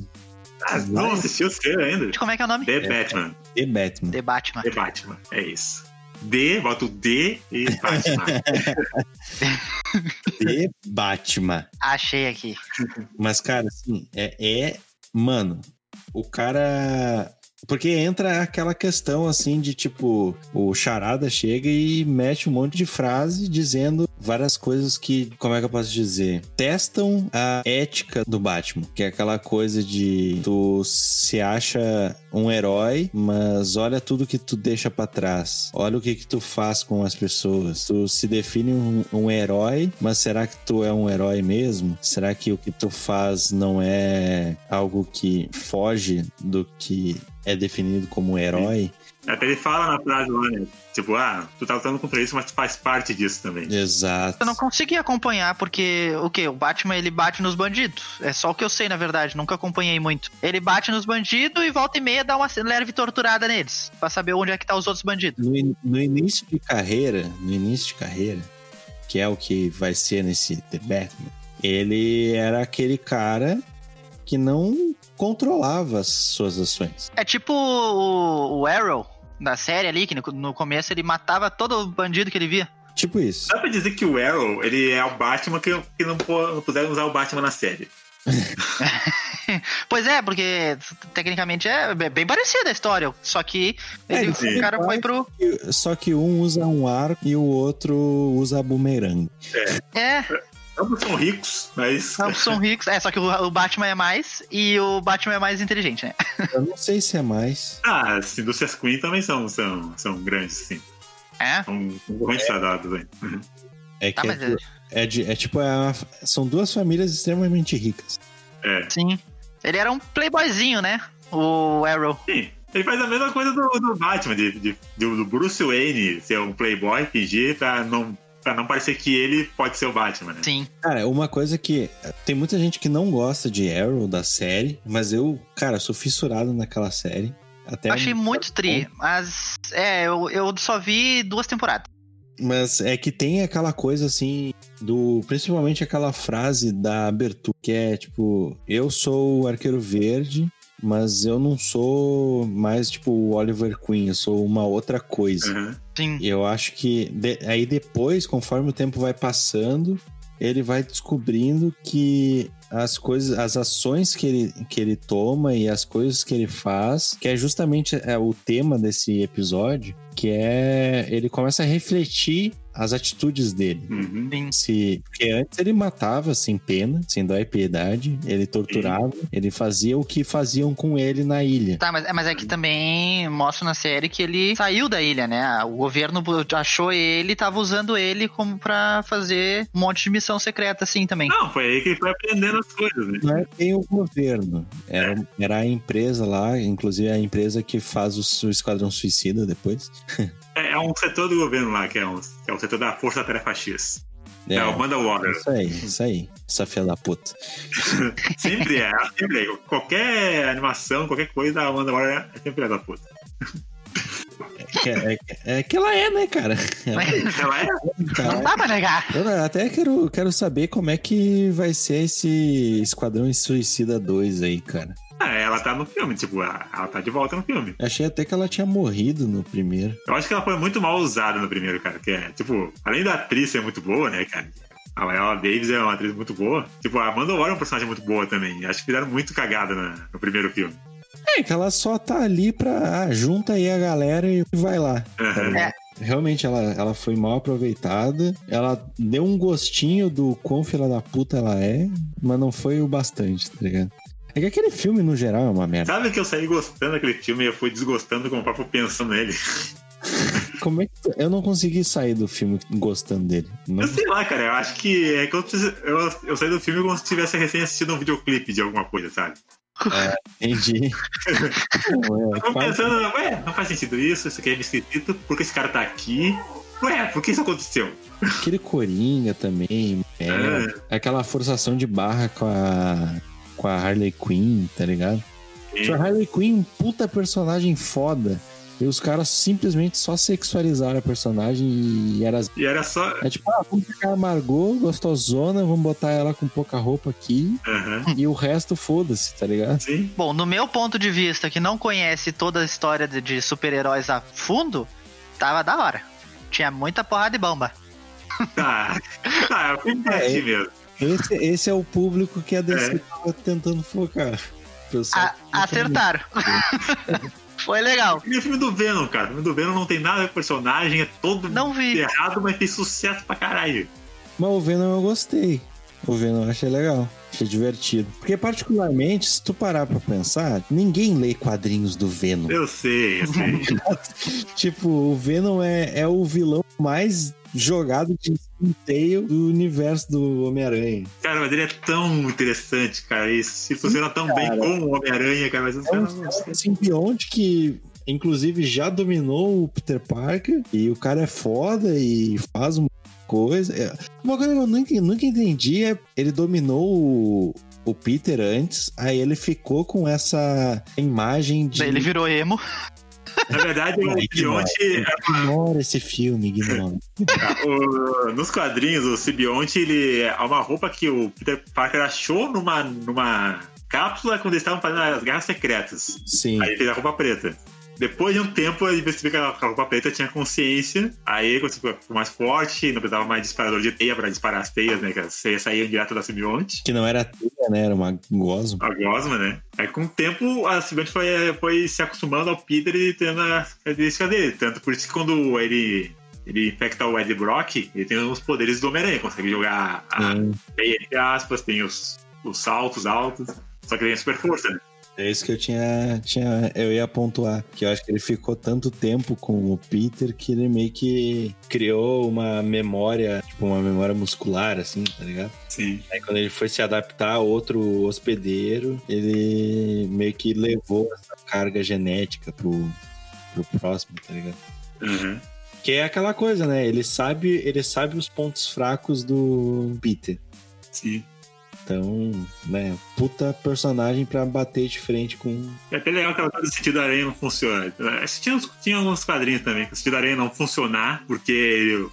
ah, não assistiu o trailer ainda. Como é que é o nome? The Batman. The Batman. The Batman. The Batman. É isso. D, bota o D e Batman. The Batman. Achei aqui. Mas, cara, assim, é, é. Mano, o cara. Porque entra aquela questão assim de tipo, o Charada chega e mete um monte de frase dizendo várias coisas que, como é que eu posso dizer? Testam a ética do Batman, que é aquela coisa de tu se acha um herói, mas olha tudo que tu deixa pra trás. Olha o que que tu faz com as pessoas. Tu se define um, um herói, mas será que tu é um herói mesmo? Será que o que tu faz não é algo que foge do que é definido como um herói? Até ele fala na frase lá, né? Tipo, ah, tu tá lutando contra isso, mas tu faz parte disso também. Exato. Eu não consegui acompanhar, porque o que? O Batman ele bate nos bandidos. É só o que eu sei, na verdade. Nunca acompanhei muito. Ele bate nos bandidos e volta e meia dá uma leve torturada neles. Pra saber onde é que tá os outros bandidos. No, in- no início de carreira, no início de carreira, que é o que vai ser nesse The Batman, ele era aquele cara que não controlava as suas ações. É tipo o, o Arrow da série ali, que no, no começo ele matava todo bandido que ele via. Tipo isso. Dá pra dizer que o Arrow, ele é o Batman que, que não, não puderam usar o Batman na série. Pois é, porque tecnicamente é bem parecida a história. Só que ele- É, o cara foi pro. Só que um usa um arco e o outro usa bumerangue. É, Ambos são ricos, mas. ambos são ricos. É, só que o, o Batman é mais e o Batman é mais inteligente, né? Eu não sei se é mais. Ah, as indústrias Queen também são, são, são grandes, sim. É. São concorrentes dados, hein? É Tá, que é, mas é, é, de- é tipo, é uma- são duas famílias extremamente ricas. É. sim. Ele era um playboyzinho, né? O Arrow. Sim. Ele faz a mesma coisa do, do Batman, de, de- do, do Bruce Wayne ser um playboy, fingir pra não, pra não parecer que ele pode ser o Batman, né? Sim. Cara, uma coisa que. Tem muita gente que não gosta de Arrow da série, mas eu, cara, sou fissurado naquela série. Até Achei muito tri, mas é, eu, eu só vi duas temporadas. Mas é que tem aquela coisa assim, do principalmente aquela frase da abertura, que é tipo, eu sou o arqueiro verde, mas eu não sou mais tipo o Oliver Queen, eu sou uma outra coisa. Uhum. Sim. E eu acho que de- aí depois, conforme o tempo vai passando, ele vai descobrindo que as coisas, as ações que ele, que ele toma e as coisas que ele faz, que é justamente é, o tema desse episódio, que é ele começa a refletir as atitudes dele. Uhum. Se, porque antes ele matava sem pena, sem dó e piedade, ele torturava, ele fazia o que faziam com ele na ilha. Tá, mas, mas é que também mostra na série que ele saiu da ilha, né? O governo achou ele e tava usando ele como pra fazer um monte de missão secreta, assim, também. Não, foi aí que ele foi aprendendo as coisas, né? Não é bem o governo. Era, era a empresa lá, inclusive a empresa que faz o, o Esquadrão Suicida depois. É, é um setor do governo lá, que é, um, que é o setor da Força Tarefa X. É, o Manda Water. Isso aí, isso aí. Essa filha da puta. Sempre é, sempre é. Qualquer animação, qualquer coisa, a Manda Water é sempre filha da puta. É, que- é, é que ela é, né, cara? Ela é? Não Cara, dá pra negar. Eu até quero, quero saber como é que vai ser esse Esquadrão Suicida 2 aí, cara. Ah, ela tá no filme, tipo, ela, ela tá de volta no filme. Achei até que ela tinha morrido no primeiro. Eu acho que ela foi muito mal usada no primeiro, cara. Que é, tipo, além da atriz ser muito boa, né, cara? A Viola Davis é uma atriz muito boa. Tipo, a Amanda Waller é uma personagem muito boa também. Acho que fizeram muito cagada na- no primeiro filme. É, que ela só tá ali pra. Ah, junta aí a galera e vai lá. Aham. É. Realmente, ela, ela foi mal aproveitada. Ela deu um gostinho do quão filha da puta ela é, mas não foi o bastante, tá ligado? É que aquele filme, no geral, é uma merda. Sabe que eu saí gostando daquele filme e eu fui desgostando com o próprio pensando nele? Como é que. Eu não consegui sair do filme gostando dele. Não... Eu sei lá, cara. Eu acho que é que eu, eu, eu saí do filme como se tivesse recém assistido um videoclipe de alguma coisa, sabe? Entendi. É, Eu tô quase- pensando, ué, não faz sentido isso, isso aqui é esquisito, por que esse cara tá aqui? Ué, por que isso aconteceu? Aquele Coringa também. É, É. Aquela forçação de barra com a. Com a Harley Quinn, tá ligado? A Harley Quinn, um puta personagem foda. E os caras simplesmente só sexualizaram a personagem e era. E era só. É tipo, ah, vamos pegar a Margot, gostosona, vamos botar ela com pouca roupa aqui. Aham. E o resto, foda-se, tá ligado? Sim. Bom, no meu ponto de vista, que não conhece toda a história de, de super-heróis a fundo, tava da hora. Tinha muita porrada e bomba. Tá. Tá, eu fui É, assim mesmo. Esse, esse é o público que a DC tava tentando focar. A- acertaram. Foi legal. E o filme do Venom, cara. O filme do Venom não tem nada a ver com personagem, é todo Não vi. errado, mas fez sucesso pra caralho. Mas o Venom eu gostei. O Venom eu achei legal. Achei divertido. Porque, particularmente, se tu parar pra pensar, ninguém lê quadrinhos do Venom. Eu sei, eu sei. Tipo, o Venom é, é o vilão mais jogado de escanteio do universo do Homem-Aranha. cara, mas ele é tão interessante, cara. E se funciona tão bem cara. como o Homem-Aranha, cara, mas É um, não é um simbionte que, inclusive, já dominou o Peter Parker. E o cara é foda e faz uma coisa. É, Uma coisa que eu nunca, nunca entendi é ele dominou o, o Peter antes, aí ele ficou com essa imagem de. Ele virou emo. Na verdade, o Ignora, Bionte ignora esse filme, ignora. O- nos quadrinhos, o Sibionte, ele é uma roupa que o Peter Parker achou numa, numa cápsula quando eles estavam fazendo as guerras secretas. Sim. Aí ele fez a roupa preta. Depois de um tempo, ele percebeu que a a roupa preta tinha consciência. Aí ele ficou mais forte, não precisava mais de disparador de teia pra disparar as teias, né? Que as teias saíam direto da Sibionte. Que não era teia, né? Era uma gosma. A gosma, né? Aí com o tempo, a Sibionte foi, foi se acostumando ao Peter e tendo as características dele. Tanto por isso que quando ele, ele infecta o Ed Brock, ele tem os poderes do Homem-Aranha. Consegue jogar a Sim. teia, entre aspas, tem os, os saltos altos. Só que ele tem super força, né? É isso que eu tinha, tinha. Eu ia pontuar. Que eu acho que ele ficou tanto tempo com o Peter que ele meio que criou uma memória, tipo, uma memória muscular, assim, tá ligado? Sim. Aí quando ele foi se adaptar a outro hospedeiro, ele meio que levou essa carga genética pro, pro próximo, tá ligado? Uhum. Que é aquela coisa, né? Ele sabe, ele sabe os pontos fracos do Peter. Sim. Então, né, puta personagem pra bater de frente com. É até legal que ela do sentido da aranha não funciona. Tinha, tinha alguns quadrinhos também que o sentido da aranha não funcionar, porque ele,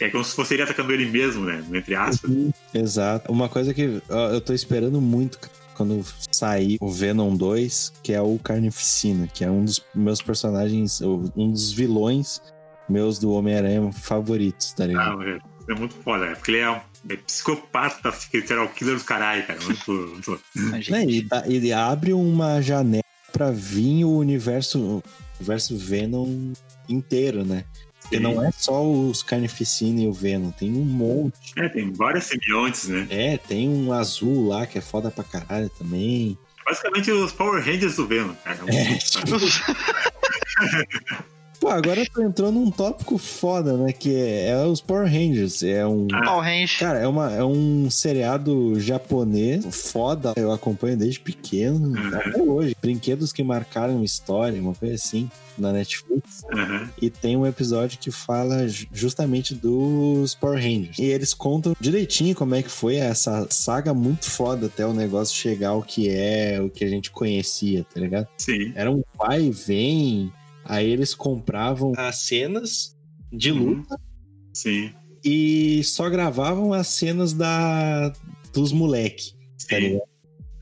é como se fosse ele atacando ele mesmo, né? Entre aspas. Uhum, exato. Uma coisa que eu tô esperando muito quando sair o Venom 2, que é o Carnificina, que é um dos meus personagens, um dos vilões meus do Homem-Aranha favoritos, tá ligado? Ah, é, é muito foda, é porque ele é um é psicopata, serial killer do caralho, cara. Muito, muito... É, e, e abre uma janela pra vir o universo, o universo Venom inteiro, né? Porque não é só os Carnificina e o Venom, tem um monte. É, tem vários simbiontes, né? É, tem um azul lá que é foda pra caralho também. Basicamente os Power Rangers do Venom, cara. É, tipo... Pô, agora tu entrou num tópico foda, né? Que é, é os Power Rangers. É um. Ah. Power Rangers. Cara, é, uma, é um seriado japonês foda. Eu acompanho desde pequeno uhum. até hoje. Brinquedos que marcaram história, uma coisa assim, na Netflix. Uhum. E tem um episódio que fala justamente dos Power Rangers. E eles contam direitinho como é que foi essa saga muito foda até o negócio chegar ao que é, o que a gente conhecia, tá ligado? Sim. Era um vai e vem Aí eles compravam as cenas de uhum. luta. Sim. E só gravavam as cenas da dos moleque. Tá ligado?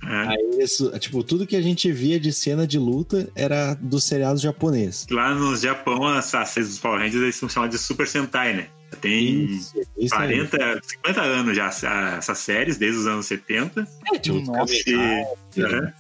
É. Aí tipo, tudo que a gente via de cena de luta era do seriado japonês. Lá no Japão, as séries dos Power Rangers eles são chamadas de Super Sentai, né? Tem isso, isso 40, aí. 50 anos já essas séries, desde os anos 70. É, tipo, Nossa, e, é,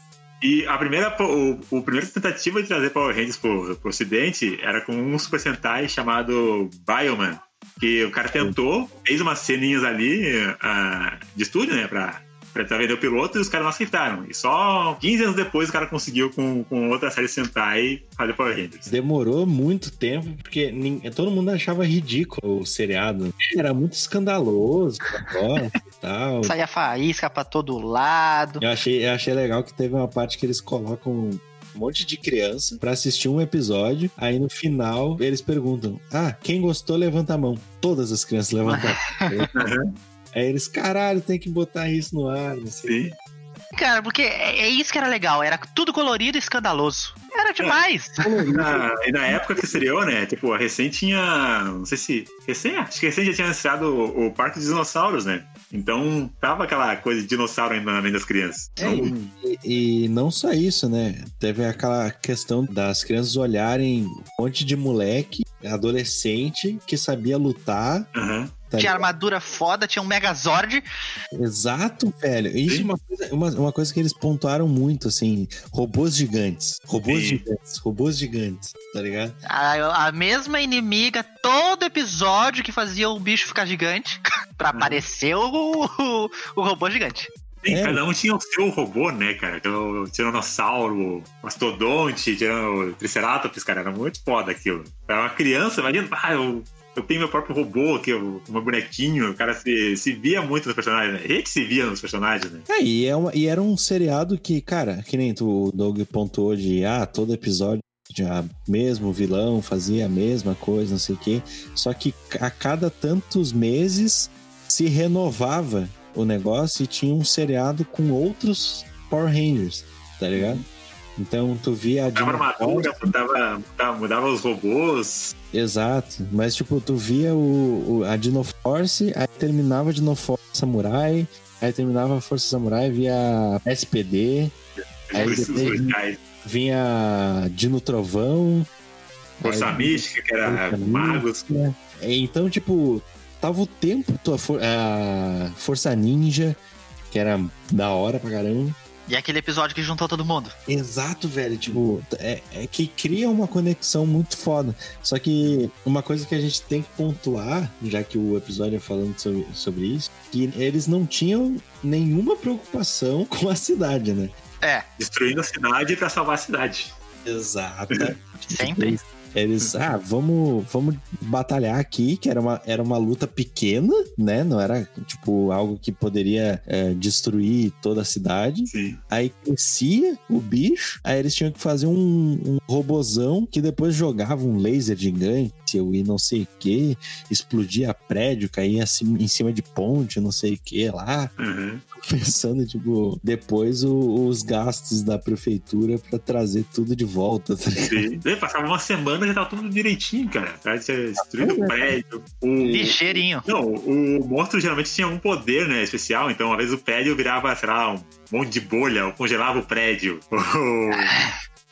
e a primeira, o, o primeira tentativa de trazer Power Rangers pro, pro ocidente era com um Super Sentai chamado Bioman. Que o cara tentou, fez umas ceninhas ali uh, de estúdio, né, pra tentar vender o piloto e os caras não aceitaram. E só 15 anos depois o cara conseguiu com, com outra série Sentai fazer Power Rangers. Demorou muito tempo, porque ninguém, todo mundo achava ridículo o seriado. Era muito escandaloso e tal. Saía faísca pra todo lado. Eu achei, eu achei legal que teve uma parte que eles colocam um monte de criança para assistir um episódio. Aí no final eles perguntam: Ah, quem gostou, levanta a mão. Todas as crianças levantaram. Aí eles, caralho, tem que botar isso no ar, não sei. Sim. Cara, porque é, é isso que era legal, era tudo colorido e escandaloso. Era demais. É. Na, e na época que estreou, né? Tipo, a recém tinha. Não sei se. Recém? Acho que recém já tinha anunciado o, o Parque dos Dinossauros, né? Então tava aquela coisa de dinossauro ainda na mente das crianças. É, então... e, e, não só isso, né? Teve aquela questão das crianças olharem um monte de moleque, adolescente, que sabia lutar. Uhum Tá tinha armadura foda, tinha um Megazord. Exato, velho. Isso é uma coisa, uma, uma coisa que eles pontuaram muito, assim. Robôs gigantes. Robôs Sim. gigantes. Robôs gigantes, tá ligado? A, a, mesma inimiga, todo episódio que fazia o bicho ficar gigante, pra uhum. aparecer o, o, o robô gigante. Sim, é. cada um tinha o seu robô, né, cara? O Tiranossauro, o Mastodonte, o Triceratops, cara, era muito foda aquilo. Era uma criança, imagina, ah, eu eu tenho meu próprio robô, que é meu bonequinho, o cara se, se via muito nos personagens, né? A gente se via nos personagens, né? É, e, é uma, e era um seriado que, cara, que nem tu, o Doug pontuou de, ah, todo episódio já mesmo vilão fazia a mesma coisa, não sei o quê. Só que a cada tantos meses se renovava o negócio e tinha um seriado com outros Power Rangers, tá ligado? Então tu via a Dino armadura, mudava, mudava, mudava, os robôs. Exato. Mas tipo, tu via o, o, a Dino Force, aí terminava a Dino Force Samurai, aí terminava a Força Samurai, via SPD, aí depois vinha Dino Trovão. Força aí, Mística, que era Força Magos. Mística. Então, tipo, tava o tempo, a Força Ninja, que era da hora pra caramba. E aquele episódio que juntou todo mundo. Exato, velho. Tipo, é, é, que cria uma conexão muito foda. Só que uma coisa que a gente tem que pontuar, já que o episódio é falando sobre, sobre isso, que eles não tinham nenhuma preocupação com a cidade, né? É. Destruindo a cidade para salvar a cidade. Exato. Sempre. Eles, ah, vamos, vamos batalhar aqui, que era uma, era uma luta pequena, né? Não era, tipo, algo que poderia é, destruir toda a cidade. Sim. Aí crescia o bicho, aí eles tinham que fazer um, um robozão que depois jogava um laser gigante míssil e não sei o que, explodia prédio, caía assim, em cima de ponte, não sei o que lá. Uhum. Pensando, tipo, depois o- os gastos da prefeitura pra trazer tudo de volta, tá? Sim. Passava uma semana e já tava tudo direitinho, cara. Aí você destruindo o prédio. O... Ligeirinho. Não, o monstro geralmente tinha um poder, né, especial. Então, às vezes, o prédio virava, sei lá, um monte de bolha, ou congelava o prédio. Ou...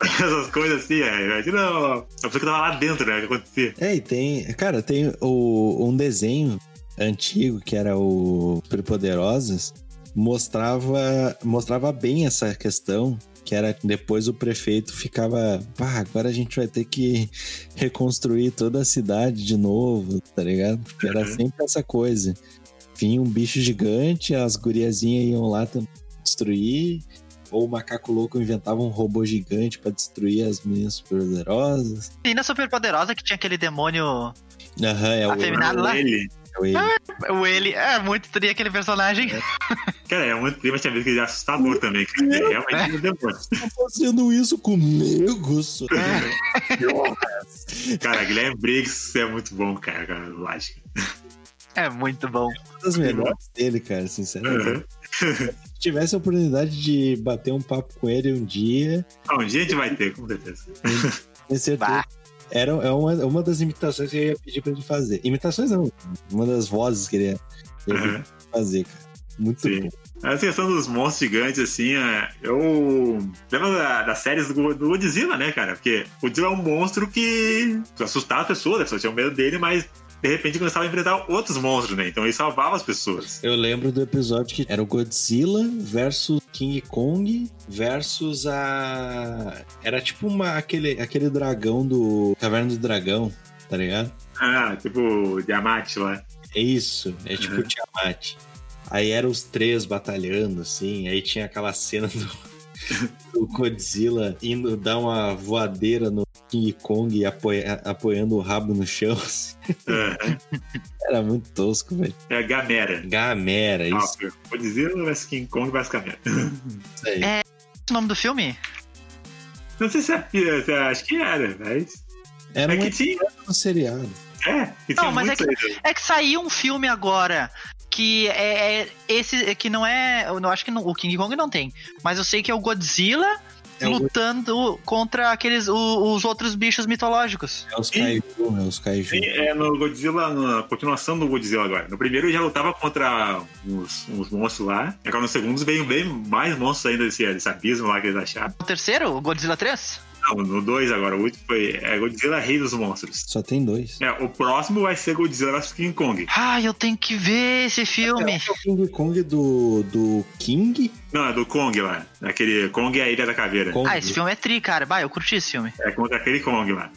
Essas coisas assim, é. Imagina a pessoa que tava lá dentro, né, o que acontecia. É, e tem. Cara, tem o, um desenho antigo que era o Superpoderosas, mostrava, mostrava bem essa questão. Que era depois o prefeito ficava, pá, agora a gente vai ter que reconstruir toda a cidade de novo, tá ligado? Porque era Uhum. sempre essa coisa. Vinha um bicho gigante, as guriazinhas iam lá destruir, ou o macaco louco inventava um robô gigante pra destruir as meninas superpoderosas. Menina super poderosa que tinha aquele demônio. Aham, é o Afeminado lá? Ele, é o ele. O ele. É muito tri aquele personagem. cara, é muito clima, tinha vezes que ele é assustador também, cara. É realmente um demônio. tá fazendo isso comigo, só. Cara, Guilherme Briggs é muito bom, cara, cara, lógico. É muito bom. Uma das melhores dele, cara, sinceramente. Uhum. Se tivesse a oportunidade de bater um papo com ele um dia, Ah, um dia a gente vai ter, com certeza. tenho certeza. Era é uma, uma das imitações que eu ia pedir pra ele fazer. Imitações não, uma das vozes que ele ia, Uhum. fazer, cara. Muito Sim. bom. A questão dos monstros gigantes, assim, é, eu lembro da, das séries do, do Godzilla, né, cara? Porque o Godzilla é um monstro que assustava as pessoas, as pessoas tinham medo dele, mas de repente começava a enfrentar outros monstros, né? Então ele salvava as pessoas. Eu lembro do episódio que era o Godzilla versus King Kong versus a. Era tipo uma, aquele, aquele dragão do. Caverna do Dragão, tá ligado? Ah, tipo Diamante lá. É isso, é tipo Uhum. o Tiamat. Aí eram os três batalhando, assim, aí tinha aquela cena do, do Godzilla indo dar uma voadeira no King Kong e apoia- apoiando o rabo no chão. assim. Aham. Era muito tosco, velho. É Gamera. Gamera, isso, Ah, Godzilla vs King Kong vs Gamera. isso aí. É. O nome do filme? Não sei se é, se é- acho que era, mas. Era É um que tinha. episódio seriado. É, que Não, tinha mas é que- né? É que saiu um filme agora que é, é esse que não é, eu não acho que não- o King Kong não tem, mas eu sei que é o Godzilla É o- lutando contra aqueles o- os outros bichos mitológicos. É os Kaiju, é os Kaiju. Sim, é no Godzilla, na continuação do Godzilla agora. No primeiro ele já lutava contra uns, uns monstros lá. E agora no segundo veio bem mais monstros ainda desse, desse abismo lá que eles acharam. O terceiro, o Godzilla 3? Não, no dois agora, o último foi é Godzilla Rei dos Monstros. Só tem dois. É, o próximo vai ser Godzilla vs King Kong. Ah, eu tenho que ver esse filme. É o King Kong do, do King. Não, é do Kong lá. Aquele Kong e a Ilha da Caveira. Kong. Ah, esse filme é tri, cara. Bah, eu curti esse filme. É contra aquele Kong lá.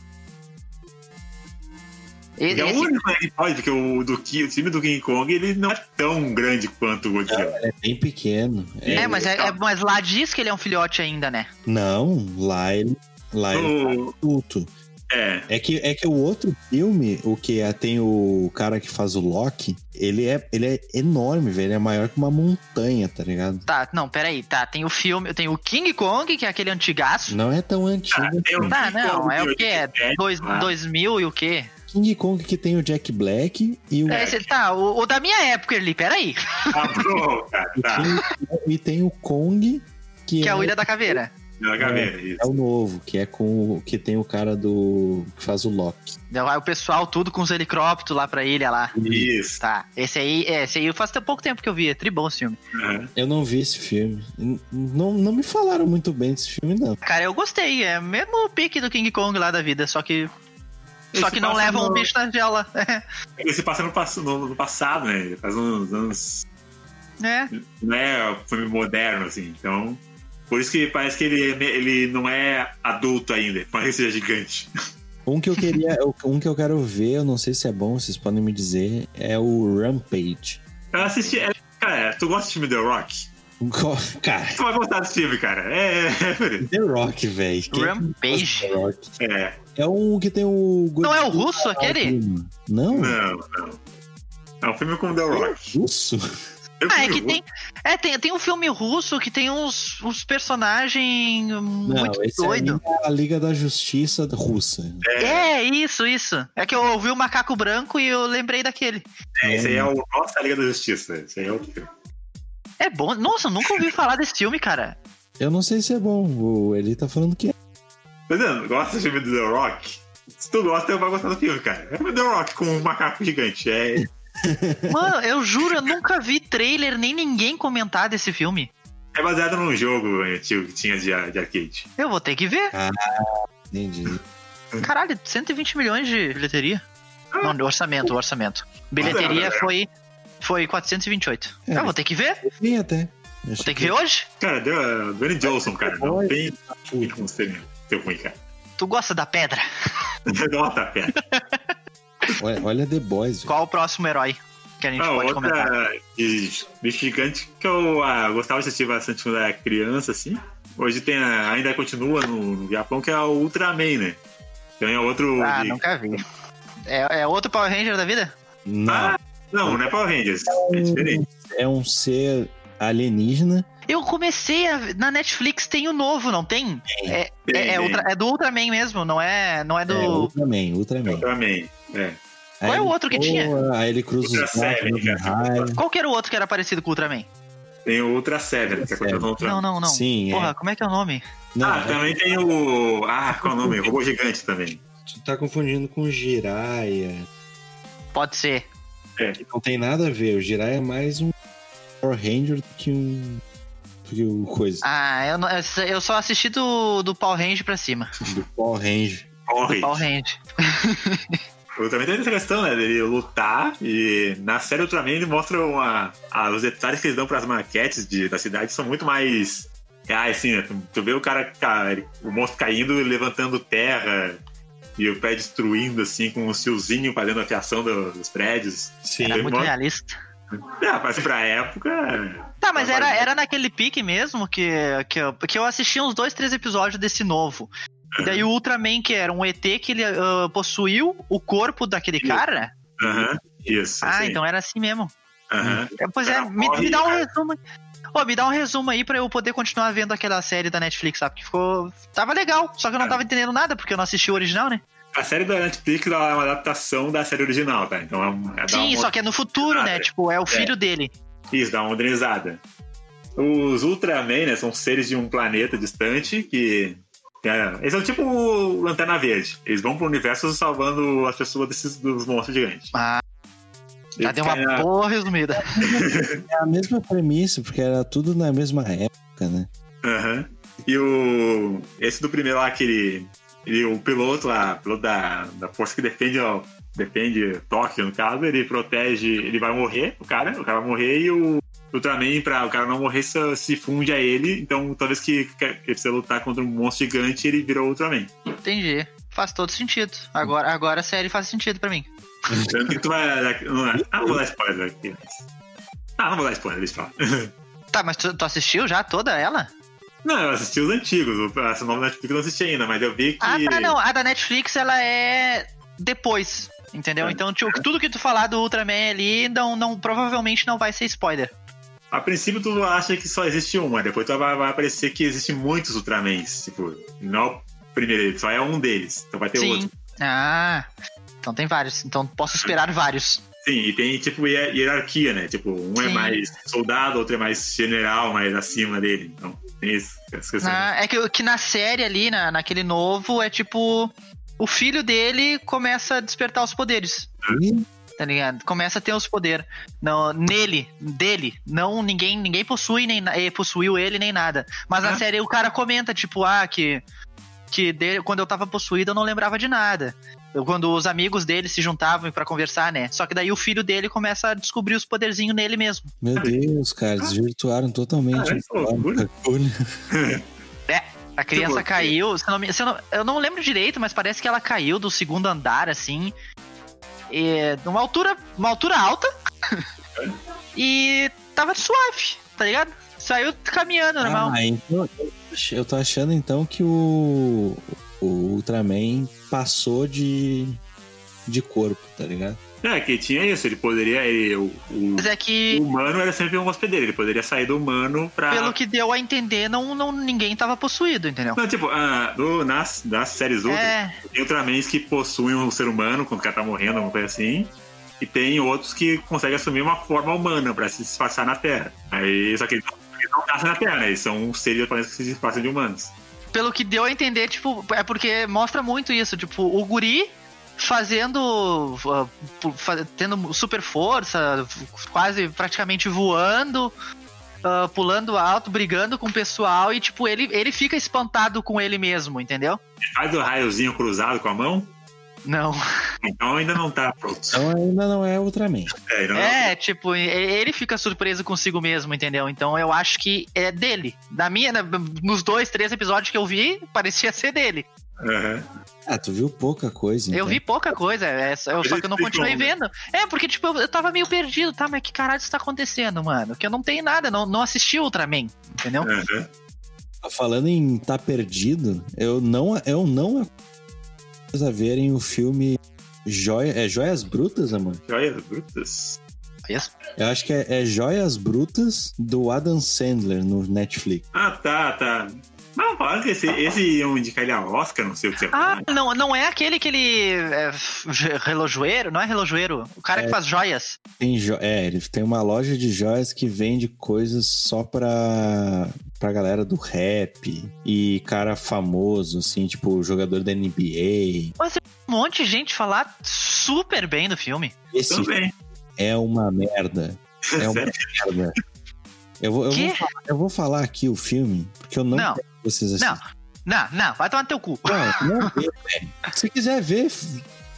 E- E é o esse- único né, que pode, porque o, do, o time do King Kong ele não é tão grande quanto o Godzilla. É bem pequeno. É, É- mas, é, é- mas lá diz que ele é um filhote ainda, né? Não, lá ele. Lá ele é No- adulto. é, É que, é que o outro filme, o que é, tem o cara que faz o Loki, ele é, ele é enorme, velho. Ele é maior que uma montanha, tá ligado? Tá, não, peraí, tá. Tem o filme, tem o King Kong, que é aquele antigaço. Não é tão antigo. Ah, assim. Tá, não, é o quê? É dois, lá. 2000 e o quê? King Kong que tem o Jack Black e o, É, esse- tá, o, o da minha época ali, peraí. Tá bom, cara, e tá. tem- e tem o Kong que, Que é é, o Ilha da Caveira. Na caveira, isso. é o novo, que é com o- que tem o cara do que faz o Loki. Vai o pessoal tudo com os helicópteros lá pra ilha lá. Isso. Tá, esse aí, é, esse aí faz até pouco tempo que eu vi, é tribom esse filme. Aham. Eu não vi esse filme. Não, não me falaram muito bem desse filme, não. Cara, eu gostei, é mesmo o pique do King Kong lá da vida, só que. Só Esse que não levam no- um bicho na jaula. Ele se passa no, pass- no- no passado, né? Faz uns anos. É. Não é um filme moderno, assim. Então. Por isso que parece que ele, é ele não é adulto ainda, mais que seja gigante. Um que eu queria, um que eu quero ver, eu não sei se é bom, vocês podem me dizer, é o Rampage. Eu assisti. é- Cara, tu gosta do filme The Rock? Go- Cara, Tu vai gostar desse filme, cara. É, é, é, The Rock, velho. Rampage. Rock? é. É um que tem o. Não é o russo aquele? Não? Não, não. É um filme com The Rock. Russo? Ah, é que tem. É, tem, tem um filme russo que tem uns, uns personagens muito anime é a Liga da Justiça russa. É, isso, isso. É que eu ouvi o Macaco Branco e eu lembrei daquele. É, esse aí é o Nossa Liga da Justiça. Esse aí é outro filme. É bom. Nossa, eu nunca ouvi falar desse filme, cara. Eu não sei se é bom. O ele tá falando que é. Gosta do filme do The Rock? Se tu gosta, eu vou gostar do filme, cara. É o The Rock com um macaco gigante. É, Mano, eu juro, eu nunca vi trailer nem ninguém comentar desse filme. é baseado num jogo antigo que tinha de, de arcade. Eu vou ter que ver. Entendi. Caralho, 120 milhões de bilheteria. Não, de orçamento, orçamento. Bilheteria foi, foi 428. É. Eu vou ter que ver. Sim, até. Vou ter que ver hoje. Cara, deu, Dwayne Johnson, cara. Não tem muito como ser ruim, cara. Tu gosta da pedra? Nota, cara. Olha, olha The Boys, velho. Qual o próximo herói que a gente Ah, pode comentar? outra de bicho gigante que eu ah, gostava de assistir bastante quando era criança, assim. Hoje tem a- ainda continua no, no Japão, que é o Ultraman, né? Tem outro. Ah, de- nunca vi. É, é outro Power Ranger da vida? Não, Ah, não, não é Power Rangers. É diferente. é um ser alienígena. Eu comecei a, na Netflix tem o novo, não tem? É, é, é Tem, Ultra- é do Ultraman mesmo, não é, não é do. É, Ultraman, Ultraman. Ultraman. É. Qual Aí é o outro que voa, tinha? Aí ele cruza Ultra os braços Seven, raio. Qual que era o outro que era parecido com o Ultraman? Tem o Ultra Seven, que é Seven. eu Ultraman. Não, não, não. Sim, Porra, é. como é que é o nome? Não, Ah, é- também tem o. Ah, qual é o nome? Robô Gigante também. tu tá confundindo com o Jiraiya. Pode ser. Não tem nada a ver. O Jiraiya é mais um Power Ranger do que um. do que o coisa. Ah, eu, não- eu só assisti do, do Power Ranger pra cima. Do Power Ranger. Corre. Power Eu também tem essa questão, né? Dele lutar e na série Ultraman ele mostra uma, ah, os detalhes que eles dão pras maquetes de, da cidade são muito mais reais, assim, né? Tu, tu vê o cara, ca- ele- o monstro caindo e levantando terra e o pé destruindo, assim, com um fiozinho fazendo a fiação do- dos prédios. Sim. Era Ele muito mostra- realista. É, mas pra época. Tá, mas era, era naquele pique mesmo que, que, eu, que eu assisti uns dois, três episódios desse novo. E daí o Ultraman, que era um ET que ele ah, possuiu o corpo daquele Isso. cara. Aham, isso. Ah, assim. então era assim mesmo. Aham. É, Pois é, me, me dá um resumo. Ô, me dá um resumo aí pra eu poder continuar vendo aquela série da Netflix, sabe? Que ficou. Tava legal, só que eu não É. tava entendendo nada, porque eu não assisti o original, né? A série da Netflix é uma adaptação da série original, tá? Então é, é Sim, uma só que é no futuro, né? Tipo, é o filho dele. Isso, dá uma modernizada. Os Ultraman, né, são seres de um planeta distante que. É, eles são tipo o Lanterna Verde. Eles vão pro universo salvando as pessoas desses, dos monstros gigantes. Ah, já deu uma na- boa resumida. É a mesma premissa, porque era tudo na mesma época, né? Aham. E o. Esse do primeiro lá, que ele. ele o piloto lá, piloto da, da força que defende, ó, defende Tóquio, no caso, ele protege. Ele vai morrer, o cara, o cara vai morrer e o Ultraman, pra o cara não morrer, se, funde a ele. Então, toda vez que ele precisa lutar contra um monstro gigante, ele vira o Ultraman. Entendi. Faz todo sentido. Agora, agora a série faz sentido pra mim. Tanto que tu vai. Ah, não vou dar spoiler aqui. Ah, não vou dar spoiler, deixa eu falar. Tá, mas tu, tu assistiu já toda ela? Não, eu assisti os antigos. Essa nova Netflix eu não assisti ainda, mas eu vi que. Ah, tá, não. A da Netflix, ela é depois. Entendeu? É. Então, tudo que tu falar do Ultraman ali, não, não, provavelmente não vai ser spoiler. A princípio tu acha que só existe uma, depois tu vai, vai aparecer que existem muitos Ultramans. Tipo, não é o primeiro, ele só é um deles. Então vai ter Sim. outro. Ah, então tem vários. Então posso esperar vários. Sim, e tem tipo hier- hierarquia, né? Tipo, um é Sim. mais soldado, outro é mais general, mais acima dele. Então, tem isso. Na- é que, que na série ali, na, naquele novo, é tipo. O filho dele começa a despertar os poderes. E Tá ligado? Começa a ter os poderes. Não, nele, dele. Não, ninguém, ninguém possui, nem na- eh, possuiu ele, nem nada. Mas na Ah. série o cara comenta, tipo, ah, que. Que de- quando eu tava possuído eu não lembrava de nada. Eu- quando os amigos dele se juntavam pra conversar, né? Só que daí o filho dele começa a descobrir os poderzinhos nele mesmo. Meu Deus, cara, desvirtuaram totalmente. Ah, é loucura. A criança caiu. se eu não se eu, não, eu não lembro direito, mas parece que ela caiu do segundo andar, assim. E, numa altura. Uma altura alta. e tava suave, tá ligado? Saiu caminhando, normal. Ah, então eu tô achando então que o, o Ultraman passou de de corpo, tá ligado? É, que tinha isso, ele poderia. Ele, o, o, Mas é que, o humano era sempre um hospedeiro, ele poderia sair do humano pra. pelo que deu a entender, não, não, ninguém tava possuído, entendeu? Não, tipo, ah, no- nas, nas séries Ultra, É, tem Ultramans que possuem um ser humano quando o cara tá morrendo, alguma coisa assim. E tem outros que conseguem assumir uma forma humana pra se disfarçar na Terra. Aí, só que eles não, eles não nascem na Terra, né? Eles são seres que se disfarçam de humanos. pelo que deu a entender, tipo, é porque mostra muito isso, tipo, o guri fazendo, uh, fa- tendo super força, quase praticamente voando, uh, pulando alto, brigando com o pessoal e, tipo, ele, ele fica espantado com ele mesmo, entendeu? Faz o raiozinho cruzado com a mão, Não. então ainda não tá pronto. Então ainda não é Ultraman. É, não- É, tipo, e- ele fica surpreso consigo mesmo, entendeu? Então eu acho que é dele. Da minha, na- nos dois, três episódios que eu vi, parecia ser dele. Aham. Ah, tu viu pouca coisa. Eu então. vi pouca coisa, é, só- eu- Mas só que eu não continuei né? vendo. É, porque, tipo, eu, eu tava meio perdido, tá? Mas que caralho está acontecendo, mano? Que eu não tenho nada, não, não assisti Ultraman, entendeu? aham. Falando em tá perdido, eu não, eu não a verem o filme Joia, é Joias Brutas, amor? Joias brutas. Isso. Eu acho que é, é Joias Brutas do Adam Sandler no Netflix. Ah, tá, tá. Não, falaram que esse, esse iam indicar ele a Oscar, não sei o que você Ah, não, não é aquele que ele. É, relojoeiro? Não é relojoeiro? O cara que É. faz joias. Tem jo- é, ele tem uma loja de joias que vende coisas só pra, pra galera do rap e cara famoso, assim, tipo jogador da NBA. Um monte de gente falar super bem do filme. Esse Também. é uma merda. É uma merda. Eu vou, eu, vou falar, eu vou falar aqui o filme, porque eu não, Não. quero que vocês Não. assistam. Não, não, vai tomar no teu cu. Não, não vê, velho. Se quiser ver,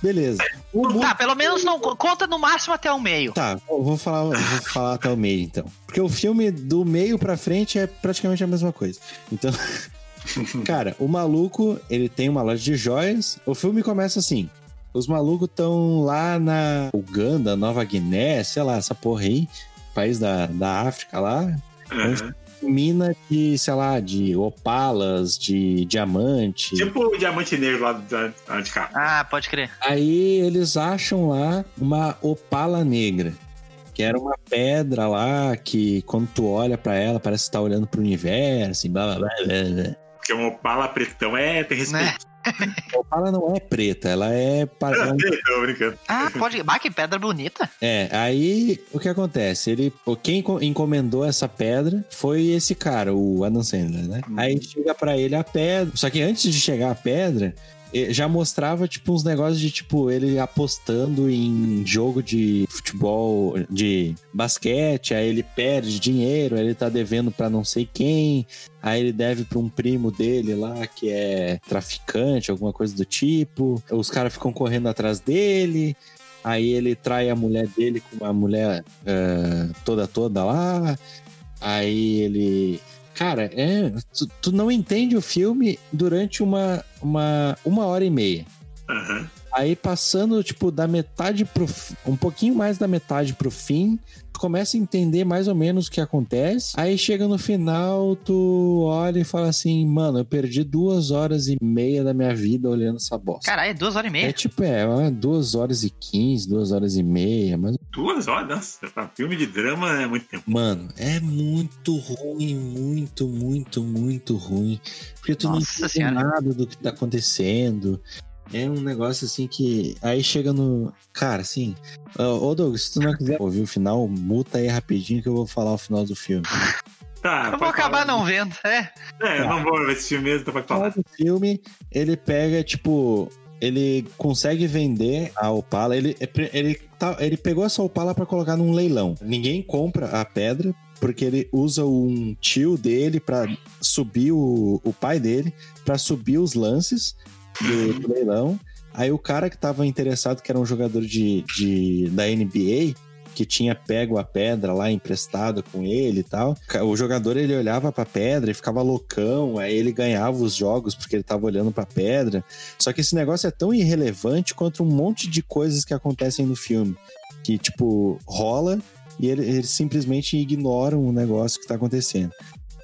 beleza. O Tá, pelo menos não conta no máximo até o meio. Tá, eu vou falar, eu vou falar até o meio, então. Porque o filme do meio pra frente é praticamente a mesma coisa. Então, cara, o maluco, ele tem uma loja de joias. O filme começa assim. Os malucos estão lá na Uganda, Nova Guiné, sei lá, essa porra aí. País da, da África lá. Aham. Mina de, sei lá, de opalas, de diamante. Tipo o diamante negro lá, da- de cá. Ah, pode crer. Aí eles acham lá uma opala negra, que era uma pedra lá que quando tu olha pra ela parece que tá olhando pro universo, e blá blá blá. blá, blá. Porque uma opala pretão é, tem respeito. A opala não é preta, ela é, pa- é brincando. Ah, pode. Bah, que pedra bonita. é, aí o que acontece? Ele, quem enco- encomendou essa pedra foi esse cara, o Adam Sandler, né? Hum. Aí chega pra ele a pedra, só que antes de chegar a pedra, já mostrava tipo uns negócios de tipo ele apostando em jogo de futebol, de basquete, aí ele perde dinheiro, aí ele tá devendo pra não sei quem, aí ele deve pra um primo dele lá que é traficante, alguma coisa do tipo. Os caras ficam correndo atrás dele. Aí ele trai a mulher dele com uma mulher eh, toda toda lá. Aí ele Cara, é. Tu, tu não entende o filme durante uma, uma, uma hora e meia. Aham. Aí passando, tipo, da metade pro. Um pouquinho mais da metade pro fim, tu começa a entender mais ou menos o que acontece. Aí chega no final, tu olha e fala assim, mano, eu perdi duas horas e meia da minha vida olhando essa bosta. Caralho, é duas horas e É meia. tipo, é, uma duas horas e quinze, duas horas e meia, mas Duas horas, nossa, tá, filme de drama é muito tempo. Mano, é muito ruim, muito, muito, muito ruim. Porque tu Nossa não entende nada do que tá acontecendo. É um negócio assim que. Aí chega no. Cara, assim. Ô, Douglas, se tu não quiser ouvir o final, muta aí rapidinho que eu vou falar o final do filme. Tá, Eu vou acabar falar. não vendo. É. É, eu não vou ver esse filme mesmo, então pode No final falar. do filme, ele pega, tipo. Ele consegue vender a Opala. Ele, ele, tá, ele pegou essa Opala pra colocar num leilão. Ninguém compra a pedra, porque ele usa um tio dele pra subir o, o pai dele, pra subir os lances do, do leilão. Aí o cara que tava interessado, que era um jogador de, de, da NBA, que tinha pego a pedra lá emprestada com ele e tal. O jogador ele olhava pra pedra e ficava loucão, aí ele ganhava os jogos porque ele tava olhando pra pedra. Só que esse negócio é tão irrelevante quanto um monte de coisas que acontecem no filme. Que, tipo, rola e ele- eles simplesmente ignoram o negócio que tá acontecendo.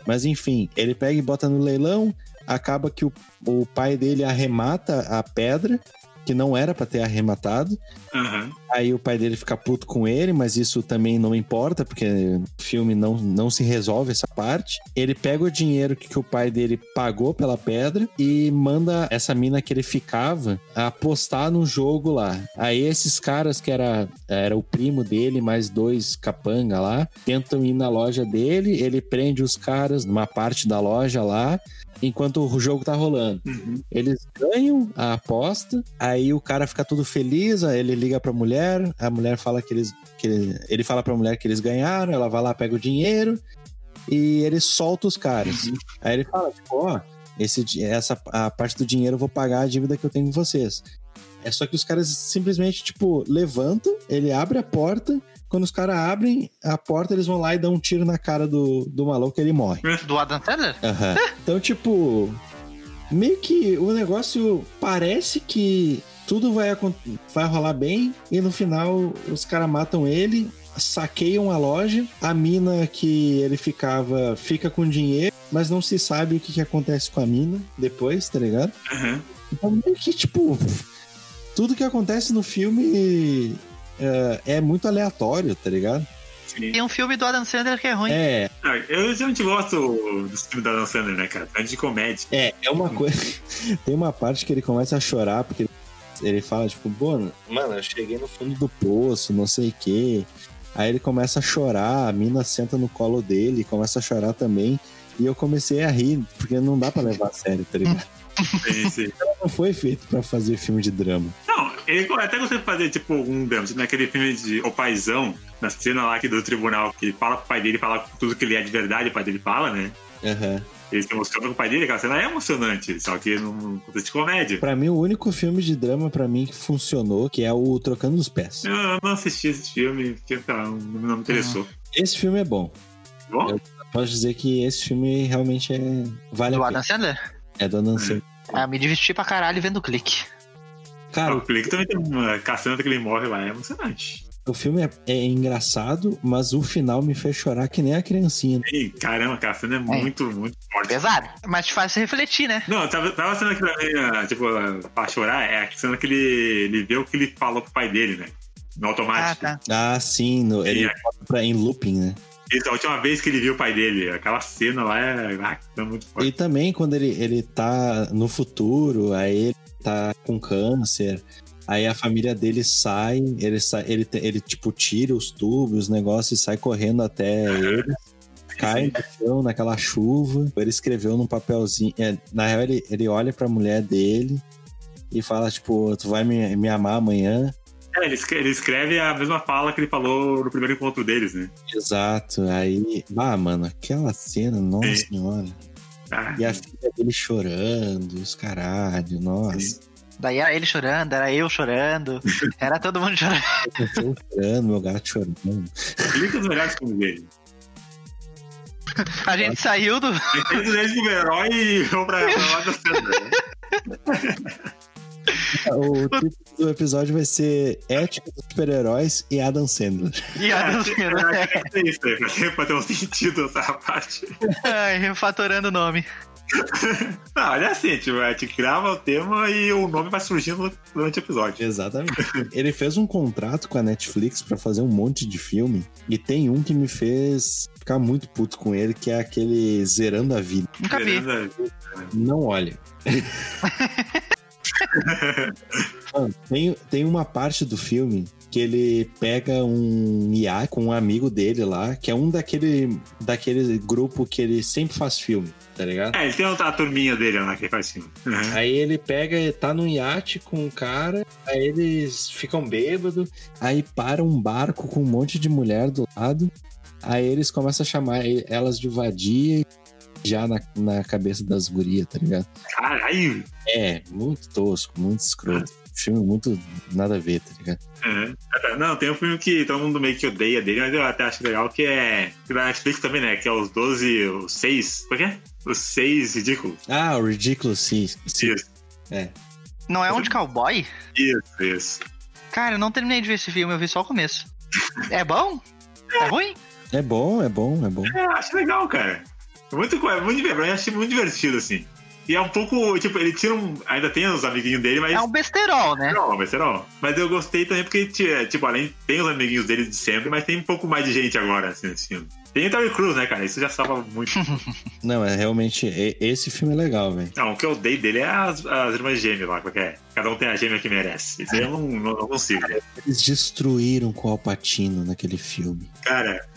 Mas enfim, ele pega e bota no leilão, acaba que o, o pai dele arremata a pedra que não era pra ter arrematado. Aham. Aí o pai dele fica puto com ele, mas isso também não importa, porque o filme não, não se resolve essa parte. Ele pega o dinheiro que, que o pai dele pagou pela pedra e manda essa mina que ele ficava apostar no jogo lá. Aí esses caras que era, era o primo dele, mais dois capanga lá, tentam ir na loja dele, ele prende os caras numa parte da loja lá, enquanto o jogo tá rolando. Uhum. Eles ganham a aposta, aí o cara fica todo feliz, aí ele liga pra mulher, a mulher fala que eles. Que ele, ele fala pra mulher que eles ganharam, ela vai lá, pega o dinheiro e ele solta os caras. Uhum. Aí ele fala, tipo, ó, esse, essa a parte do dinheiro eu vou pagar a dívida que eu tenho com vocês. É só que os caras simplesmente, tipo, levantam, ele abre a porta. Quando os caras abrem a porta, eles vão lá e dão um tiro na cara do, do maluco e ele morre. Do Adam Sandler? Aham. Então, tipo, meio que o negócio parece que tudo vai, vai rolar bem e no final os caras matam ele, saqueiam a loja, a mina que ele ficava fica com dinheiro, mas não se sabe o que, que acontece com a mina depois, tá ligado? Aham. Então, meio que, tipo, tudo que acontece no filme é, é muito aleatório, tá ligado? Sim. Tem um filme do Adam Sandler que é ruim. É, Ah, Eu geralmente gosto dos filmes da Adam Sandler, né, cara? Antes de comédia. É, é uma coisa. Tem uma parte que ele começa a chorar, porque ele fala, tipo, mano, mano, eu cheguei no fundo do poço, não sei o quê. Aí ele começa a chorar, a mina senta no colo dele, começa a chorar também. E eu comecei a rir, porque não dá pra levar a sério, tá ligado? Sim, sim. Não foi feito pra fazer filme de drama. Ele até gostei de fazer, tipo, um drama. Tipo, naquele filme de O Paizão, na cena lá aqui do tribunal, que ele fala pro pai dele, fala tudo que ele é de verdade, o pai dele fala, né? Aham. Ele se emociona com o pai dele, aquela cena é emocionante, só que num contexto de comédia. Pra mim, o único filme de drama pra mim que funcionou, que é o Trocando os Pés. Eu, eu não assisti esse filme, porque tá, não, não me interessou. Esse filme é bom. Bom? Eu- Posso dizer que esse filme realmente é... vale Do a Adam pena. Sandler? É do Adam Sandler. Ah, me diverti pra caralho vendo o clique. Cara, o Clique também tem uma caçando que ele morre lá, é emocionante. O filme é, é engraçado, mas o final me fez chorar que nem a criancinha. Ei, caramba, a cena é muito, muito forte. Pesado. Mas te faz refletir, né? Não, tava, tava a cena que pra mim, ah, tipo, ah, pra chorar, é a cena que ele, ele vê o que ele falou pro pai dele, né? No Ah, automático. tá. Ah, sim, no- ele pra, em looping, né? Isso, a última vez que ele viu o pai dele, aquela cena lá é, ah, é muito forte. E também quando ele, ele tá no futuro, aí ele tá com câncer, aí a família dele sai, ele sai, ele, ele tipo tira os tubos, os negócios e sai correndo até ele. Cai no chão naquela chuva. Ele escreveu num papelzinho. é, na real, ele, ele olha pra mulher dele e fala, tipo, tu vai me, me amar amanhã. É, ele escreve, ele escreve a mesma fala que ele falou no primeiro encontro deles, né? Exato. Aí. Ah, mano, aquela cena, nossa Sim. senhora. Ah, E a filha dele chorando, os caralho, nossa. Sim. Daí era ele chorando, era eu chorando, era todo mundo chorando. Eu tô chorando, meu gato chorando. Clique dos melhores filmes dele. A gente saiu do. Ele fez como herói e vão pra, pra lá da cena. Né? O título do episódio vai ser Ética dos Super-Heróis e Adam Sandler. E Adam Sandler. É isso, é, pra ter- pra ter um sentido essa parte. Ai, refatorando o nome. Não, olha assim, tipo, a gente grava o tema e o nome vai surgindo durante o episódio. Exatamente. Ele fez um contrato com a Netflix pra fazer um monte de filme e tem um que me fez ficar muito puto com ele, que é aquele Zerando a Vida. Nunca vi. Beleza? Não olha. Mano, tem, tem uma parte do filme que ele pega um iate com um amigo dele lá, que é um daquele, daquele grupo que ele sempre faz filme, tá ligado? É, ele tem a turminha dele lá que faz filme. Uhum. Aí ele pega, tá num iate com um cara, aí eles ficam bêbados, aí para um barco com um monte de mulher do lado, aí eles começam a chamar elas de vadia já na, na cabeça das gurias, tá ligado? Caralho! É, muito tosco, muito escroto. Filme muito nada a ver, tá ligado? Uhum. Não, tem um filme que todo mundo meio que odeia dele, mas eu até acho legal, que é. Que da Netflix também, né? Que é os 12, os 6. Como é que é? Os 6 ridículos. Ah, o sim. sim. Isso, Não é um de cowboy? isso, isso. Cara, eu não terminei de ver esse filme, eu vi só o começo. É bom? É ruim? É bom, é bom, é bom. É, acho legal, cara. É muito, é muito, pra mim, eu achei muito divertido, assim. E é um pouco, tipo, ele tira um. Ainda tem os amiguinhos dele, mas. É um besterol, né? Não, vai ser não. Mas eu gostei também porque, tipo, além tem os amiguinhos dele de sempre, mas tem um pouco mais de gente agora, assim, nesse filme. Tem o Terry Crews, né, cara? Isso já salva muito. Não, é realmente. Esse filme é legal, velho. não, o que eu odeio dele é as, as irmãs gêmeas lá, qual que é? Cada um tem a gêmea que merece. Isso aí eu não, não, não consigo. Eles destruíram com o Alpatino naquele filme. Cara.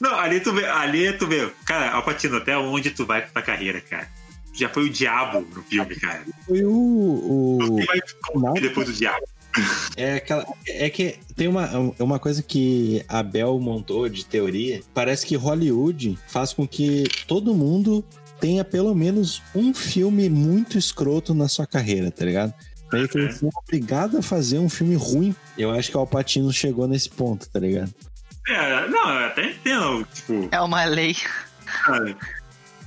Não, ali tu vê, ali tu vê. Cara, Alpatino, até onde tu vai com tua carreira, cara? Já foi o diabo no filme, cara. Foi o. o vai depois do diabo? é, aquela, é que tem uma, uma coisa que a Bel montou de teoria. Parece que Hollywood faz com que todo mundo tenha pelo menos um filme muito escroto na sua carreira, tá ligado? Meio que eles são obrigados a fazer um filme ruim. Eu acho que o Alpatino chegou nesse ponto, tá ligado? É, não, eu até entendo, tipo. É uma lei.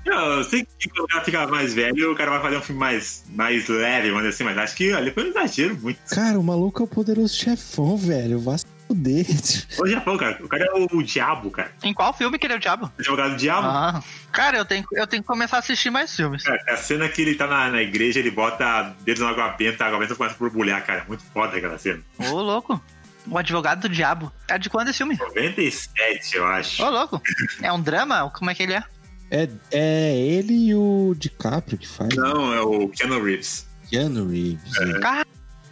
Eu sei que quando o cara fica mais velho, o cara vai fazer um filme mais, mais leve, dizer assim, mas acho que ali foi um exagero muito. Cara, o maluco é o poderoso chefão, velho. Vá se fuder. O Japão, cara, o cara é o, o diabo, cara. Em qual filme que ele é o diabo? O advogado do diabo. Ah. Cara, eu tenho, eu tenho que começar a assistir mais filmes. Cara, a cena que ele tá na, na igreja, ele bota dedos na água benta, a água benta começa a borbulhar, cara. Muito foda aquela cena. Ô, louco. O Advogado do Diabo. É de quando esse filme? 97, eu acho. Ô, louco. É um drama? Como é que ele é? É, é ele e o DiCaprio que faz. Não, é o Keanu Reeves. Keanu Reeves. Cara,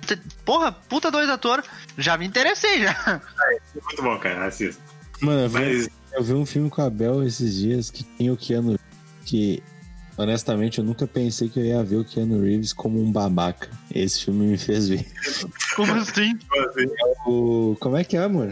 t- porra, puta dois atores. Já me interessei, já. Muito bom, cara, assista. Mano, eu vi, Mas, eu vi um filme com a Bel esses dias que tinha o Keanu Reeves, que honestamente eu nunca pensei que eu ia ver o Keanu Reeves como um babaca. Esse filme me fez ver. Como assim? O, como é que é, amor?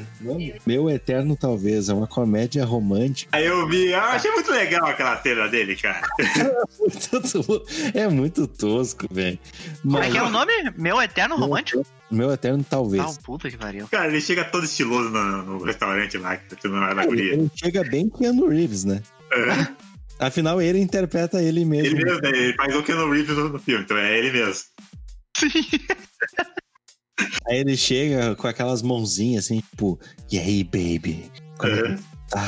Meu Eterno Talvez, é uma comédia romântica. aí eu vi, eu achei muito legal aquela cena dele, cara. é muito tosco, velho. Como é que é o nome? Meu Eterno Romântico? Meu Eterno Talvez. Ah, puta que pariu. Cara, ele chega todo estiloso no, no restaurante lá, que tá tendo na ele, guria. ele chega bem Keanu Reeves, né? É. Afinal, ele interpreta ele mesmo. Ele mesmo, né? ele faz o Keanu Reeves no, no filme, então é ele mesmo. Aí ele chega com aquelas mãozinhas assim, tipo, e aí, baby? Como é É. tá?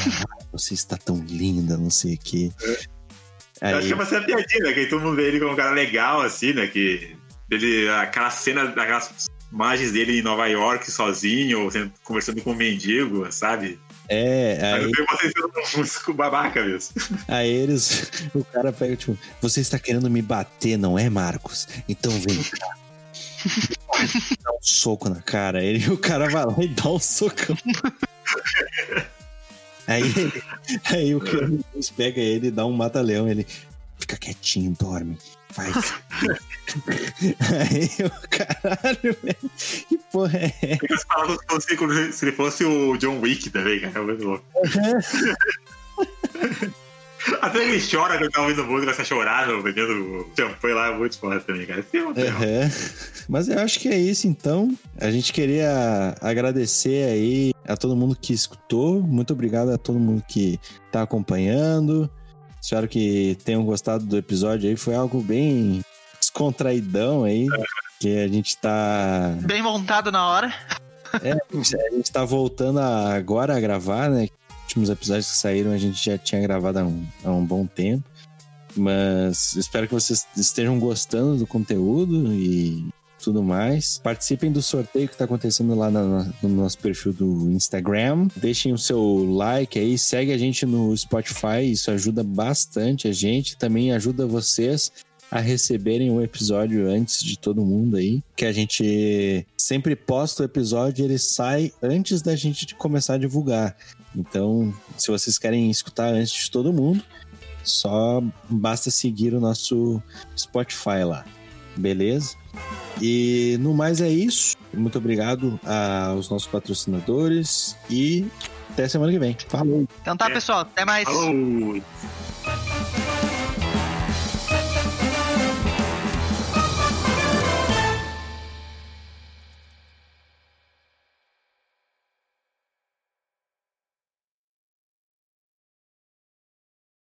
Você está tão linda, não sei o quê. Eu acho Aí, que é uma cena piadinha, né? Que todo mundo vê ele como um cara legal, assim, né? Que ele, aquela cena, aquelas imagens dele em Nova York sozinho, sendo- conversando com um mendigo, sabe? É, Aí aí, eu um músico babaca mesmo. aí eles. O cara pega, tipo, você está querendo me bater, não é, Marcos? Então vem cá. Dá um soco na cara. Ele, o cara vai lá e dá um socão. Aí, aí o cara pega ele e dá um mata-leão. Ele fica quietinho, dorme. Vai. Aí o caralho, velho. Que porra é essa? As palavras se, se ele fosse o John Wick também, cara. É muito louco. Até ele chora quando tá ouvindo música, começa a chorar, bebendo champanhe lá, é muito foda também, cara. Filme é. Mas eu acho que é isso então. A gente queria agradecer aí a todo mundo que escutou. Muito obrigado a todo mundo que tá acompanhando. Espero que tenham gostado do episódio aí. Foi algo bem descontraidão aí. Que a gente tá. Bem montado na hora. A gente tá voltando a- agora a gravar, né? Os últimos episódios que saíram a gente já tinha gravado há um, há um bom tempo. Mas espero que vocês estejam gostando do conteúdo e tudo mais. Participem do sorteio que está acontecendo lá na- no nosso perfil do Instagram. Deixem o seu like aí, segue a gente no Spotify, isso ajuda bastante a gente, também ajuda vocês a receberem o episódio antes de todo mundo aí, que a gente sempre posta o episódio ele sai antes da gente começar a divulgar. Então, se vocês querem escutar antes de todo mundo, só basta seguir o nosso Spotify lá. Beleza? E no mais é isso. Muito obrigado aos nossos patrocinadores e até semana que vem. Falou! Então tá, É. pessoal. Até mais. Falou!